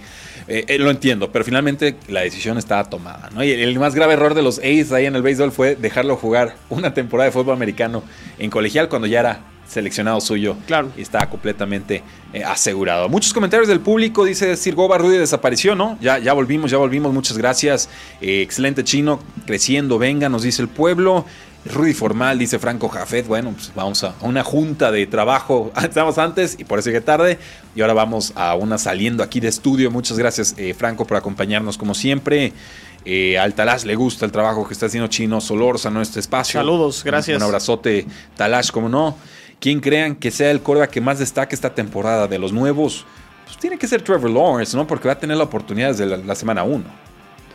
Eh, eh, lo entiendo, pero finalmente la decisión estaba tomada, ¿no? Y el más grave error de los A's ahí en el béisbol fue dejarlo jugar una temporada de fútbol americano en colegial cuando ya era seleccionado suyo claro. y estaba completamente eh, asegurado. Muchos comentarios del público, dice Sir Goba Rudy desapareció, ¿no? Ya, ya volvimos, ya volvimos, muchas gracias. excelente chino, creciendo, venga, nos dice el pueblo. Rudy Formal, dice Franco Jafet. Bueno, pues vamos a una junta de trabajo. Estamos antes y por eso llegué tarde. Y ahora vamos a una saliendo aquí de estudio. Muchas gracias, eh, Franco, por acompañarnos como siempre. Eh, al Talash le gusta el trabajo que está haciendo Chino Solórzano en este espacio. Saludos, gracias. Un, abrazote, Talash, como no. Quien crean que sea el coreback que más destaque esta temporada de los nuevos, pues tiene que ser Trevor Lawrence, ¿no? Porque va a tener la oportunidad desde la, la semana 1.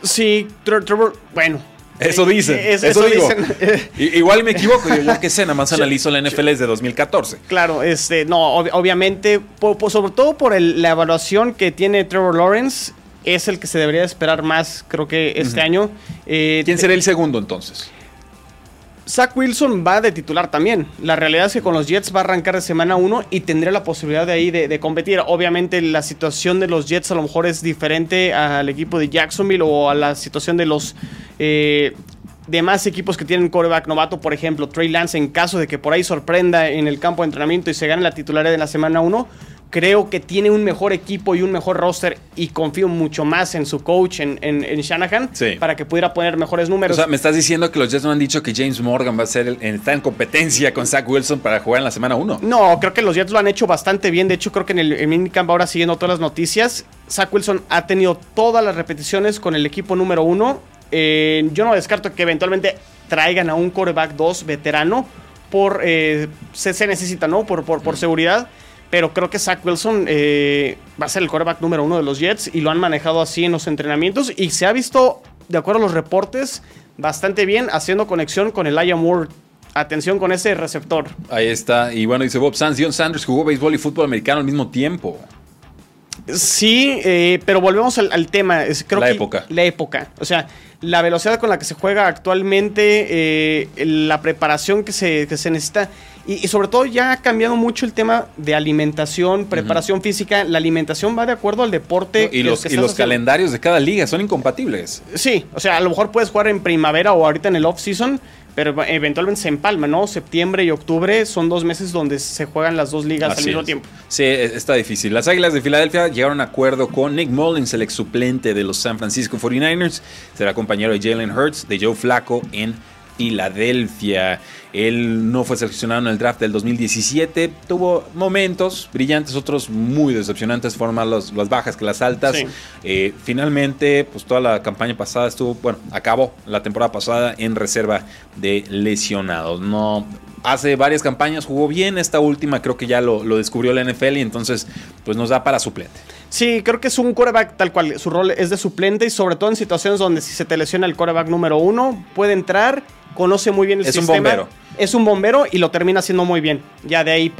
Sí, Trevor, bueno, eso dicen. eso, digo. Igual me equivoco. Yo, yo qué sé, nada más analizo la NFL desde 2014. Claro, este, no, obviamente, sobre todo por la evaluación que tiene Trevor Lawrence, es el que se debería esperar más, creo que este año. Eh, ¿Quién será el segundo entonces? Zach Wilson va de titular también. La realidad es que con los Jets va a arrancar de semana 1 y tendrá la posibilidad de ahí de, competir. Obviamente la situación de los Jets a lo mejor es diferente al equipo de Jacksonville o a la situación de los eh, demás equipos que tienen coreback novato. Por ejemplo, Trey Lance en caso de que por ahí sorprenda en el campo de entrenamiento y se gane la titularidad de la semana 1 creo que tiene un mejor equipo y un mejor roster y confío mucho más en su coach, en, en, Shanahan, para que pudiera poner mejores números. O sea, me estás diciendo que los Jets no han dicho que James Morgan va a ser está en competencia con Zach Wilson para jugar en la semana 1. No, creo que los Jets lo han hecho bastante bien. De hecho, creo que en el minicamp ahora siguiendo todas las noticias, Zach Wilson ha tenido todas las repeticiones con el equipo número 1. Eh, yo no descarto que eventualmente traigan a un quarterback 2 veterano por eh, se, necesita, ¿no? Por, por, por seguridad pero creo que Zach Wilson eh, va a ser el quarterback número uno de los Jets y lo han manejado así en los entrenamientos y se ha visto, de acuerdo a los reportes, bastante bien haciendo conexión con el Aya Moore. Atención con ese receptor. Ahí está. Y bueno, dice Bob Sands, Dion Sanders jugó béisbol y fútbol americano al mismo tiempo. Sí, eh, pero volvemos al, tema. creo la época. La época. O sea, la velocidad con la que se juega actualmente, eh, la preparación que se, que se necesita. Y, sobre todo ya ha cambiado mucho el tema de alimentación, preparación física. La alimentación va de acuerdo al deporte. y los, y los calendarios de cada liga son incompatibles. Sí, o sea, a lo mejor puedes jugar en primavera o ahorita en el off-season, pero eventualmente se empalma, ¿no? Septiembre y octubre son dos meses donde se juegan las dos ligas al mismo tiempo. Sí, e, está difícil. Las Águilas de Filadelfia llegaron a acuerdo con Nick Mullins, el ex suplente de los San Francisco 49ers. Será compañero de Jalen Hurts, de Joe Flacco en Filadelfia. Él no fue seleccionado en el draft del 2017. Tuvo momentos brillantes, otros muy decepcionantes. Fueron más las bajas que las altas. Eh, finalmente, pues toda la campaña pasada estuvo, bueno, acabó la temporada pasada en reserva de lesionados. No, hace varias campañas jugó bien. Esta última creo que ya lo, lo descubrió la NFL y entonces, pues nos da para suplente. Sí, creo que es un coreback tal cual. Su rol es de suplente y sobre todo en situaciones donde si se te lesiona el coreback número uno, puede entrar, conoce muy bien el sistema. Es un bombero. Es un bombero y lo termina haciendo muy bien. Ya de ahí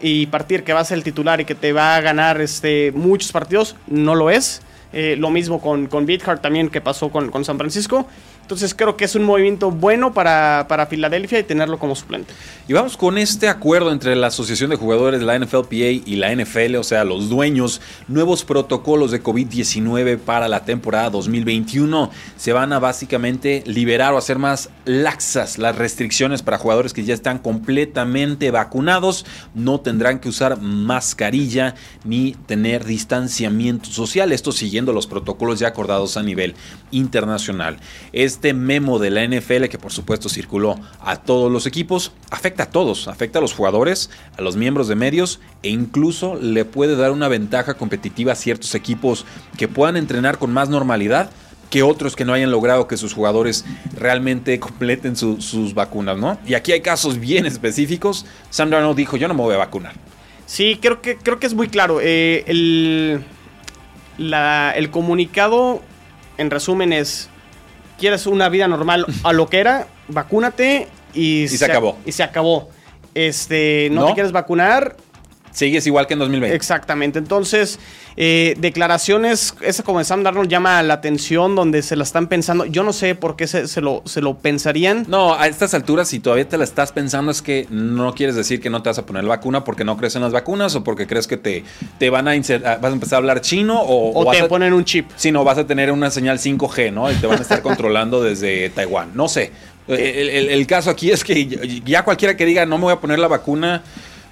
y partir que va a ser el titular y que te va a ganar este, muchos partidos, no lo es. Eh, lo mismo con, con también que pasó con, con San Francisco. Entonces creo que es un movimiento bueno para, para, Filadelfia y tenerlo como suplente. Y vamos con este acuerdo entre la Asociación de Jugadores de la NFLPA y la NFL, o sea, los dueños, nuevos protocolos de COVID-19 para la temporada 2021. Se van a básicamente liberar o hacer más laxas las restricciones para jugadores que ya están completamente vacunados. No tendrán que usar mascarilla ni tener distanciamiento social. Esto siguiendo los protocolos ya acordados a nivel internacional. Es este memo de la NFL, que por supuesto circuló a todos los equipos, afecta a todos, afecta a los jugadores, a los miembros de medios e incluso le puede dar una ventaja competitiva a ciertos equipos que puedan entrenar con más normalidad que otros que no hayan logrado que sus jugadores realmente completen sus vacunas, ¿no? Y aquí hay casos bien específicos. Sam Darnold dijo, yo no me voy a vacunar. Sí, creo que, creo que es muy claro. Eh, el, el comunicado, en resumen, es quieres una vida normal a lo que era, vacúnate y, se, acabó. Y se acabó. Este, no, te quieres vacunar. Sigues igual que en 2020. Exactamente. Entonces, eh, declaraciones, esa como de Sam Darnold llama la atención, donde se la están pensando. Yo no sé por qué se, lo, se lo pensarían. No, a estas alturas, si todavía te la estás pensando, es que no quieres decir que no te vas a poner la vacuna porque no crees en las vacunas o porque crees que te, te van a insertar, vas a empezar a hablar chino o, o, te ponen un chip. Sí, no, vas a tener una señal 5G, ¿no? Y te van a estar controlando desde Taiwán. No sé. el, caso aquí es que ya cualquiera que diga no me voy a poner la vacuna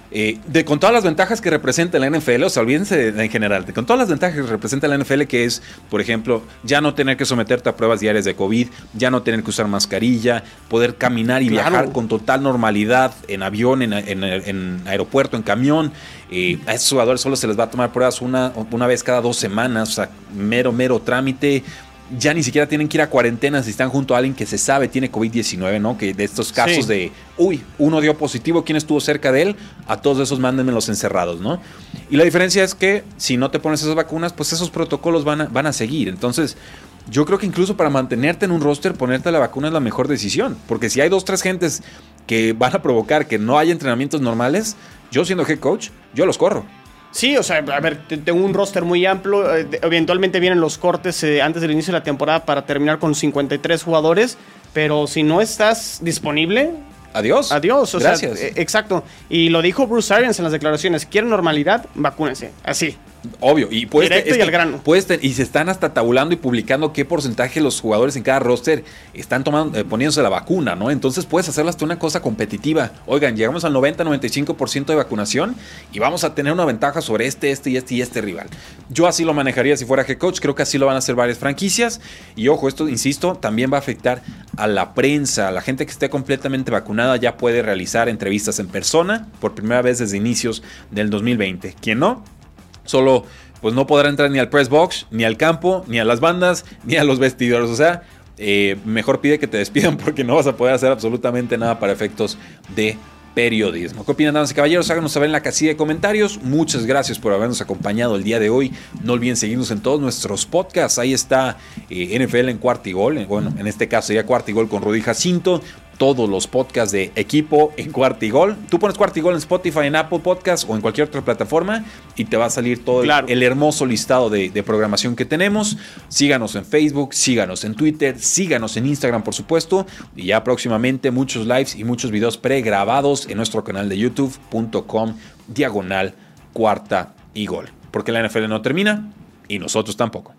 eh, de, con todas las ventajas que representa la NFL, o sea, olvídense en general, de, con todas las ventajas que representa la NFL, que es, por ejemplo, ya no tener que someterte a pruebas diarias de COVID, ya no tener que usar mascarilla, poder caminar y viajar con total normalidad en avión, en, aeropuerto, en camión. Eh, a esos jugadores solo se les va a tomar pruebas una, una vez cada dos semanas, o sea, mero, mero trámite ya ni siquiera tienen que ir a cuarentena si están junto a alguien que se sabe tiene COVID-19, ¿no? Que de estos casos de, uy, uno dio positivo, ¿quién estuvo cerca de él? A todos esos mándenmelos encerrados, ¿no? Y la diferencia es que si no te pones esas vacunas, pues esos protocolos van a, van a seguir. Entonces, yo creo que incluso para mantenerte en un roster, ponerte la vacuna es la mejor decisión. Porque si hay dos, tres gentes que van a provocar que no haya entrenamientos normales, yo siendo head coach, yo los corro. Sí, o sea, a ver, tengo un roster muy amplio. Eh, eventualmente vienen los cortes eh, antes del inicio de la temporada para terminar con 53 jugadores. Pero si no estás disponible. Adiós. Adiós. Gracias. Eh, exacto. Y lo dijo Bruce Arians en las declaraciones. ¿Quieren normalidad? Vacúnense. Así. Obvio, y puedes, Directo y al grano. y se están hasta tabulando y publicando qué porcentaje los jugadores en cada roster están tomando, eh, poniéndose la vacuna, ¿no? Entonces puedes hacerlo hasta una cosa competitiva. Oigan, llegamos al 90-95% de vacunación y vamos a tener una ventaja sobre este, este y este y este rival. Yo así lo manejaría si fuera head coach, creo que así lo van a hacer varias franquicias. Y ojo, esto, insisto, también va a afectar a la prensa, a la gente que esté completamente vacunada ya puede realizar entrevistas en persona por primera vez desde inicios del 2020. ¿Quién no? Solo pues no podrá entrar ni al press box, ni al campo, ni a las bandas, ni a los vestidores. O sea, eh, mejor pide que te despidan porque no vas a poder hacer absolutamente nada para efectos de periodismo. ¿Qué opinan, damas y caballeros? Háganos saber en la casilla de comentarios. Muchas gracias por habernos acompañado el día de hoy. No olviden seguirnos en todos nuestros podcasts. Ahí está eh, NFL en cuarto y gol. Bueno, en este caso sería cuarto y gol con Rudy Jacinto todos los podcasts de equipo en Cuartigol. Tú pones Cuartigol en Spotify, en Apple Podcasts o en cualquier otra plataforma y te va a salir todo el, hermoso listado de, de, programación que tenemos. Síganos en Facebook, síganos en Twitter, síganos en Instagram, por supuesto. Y ya próximamente muchos lives y muchos videos pregrabados en nuestro canal de youtube.com diagonal cuarta y gol. Porque la NFL no termina y nosotros tampoco.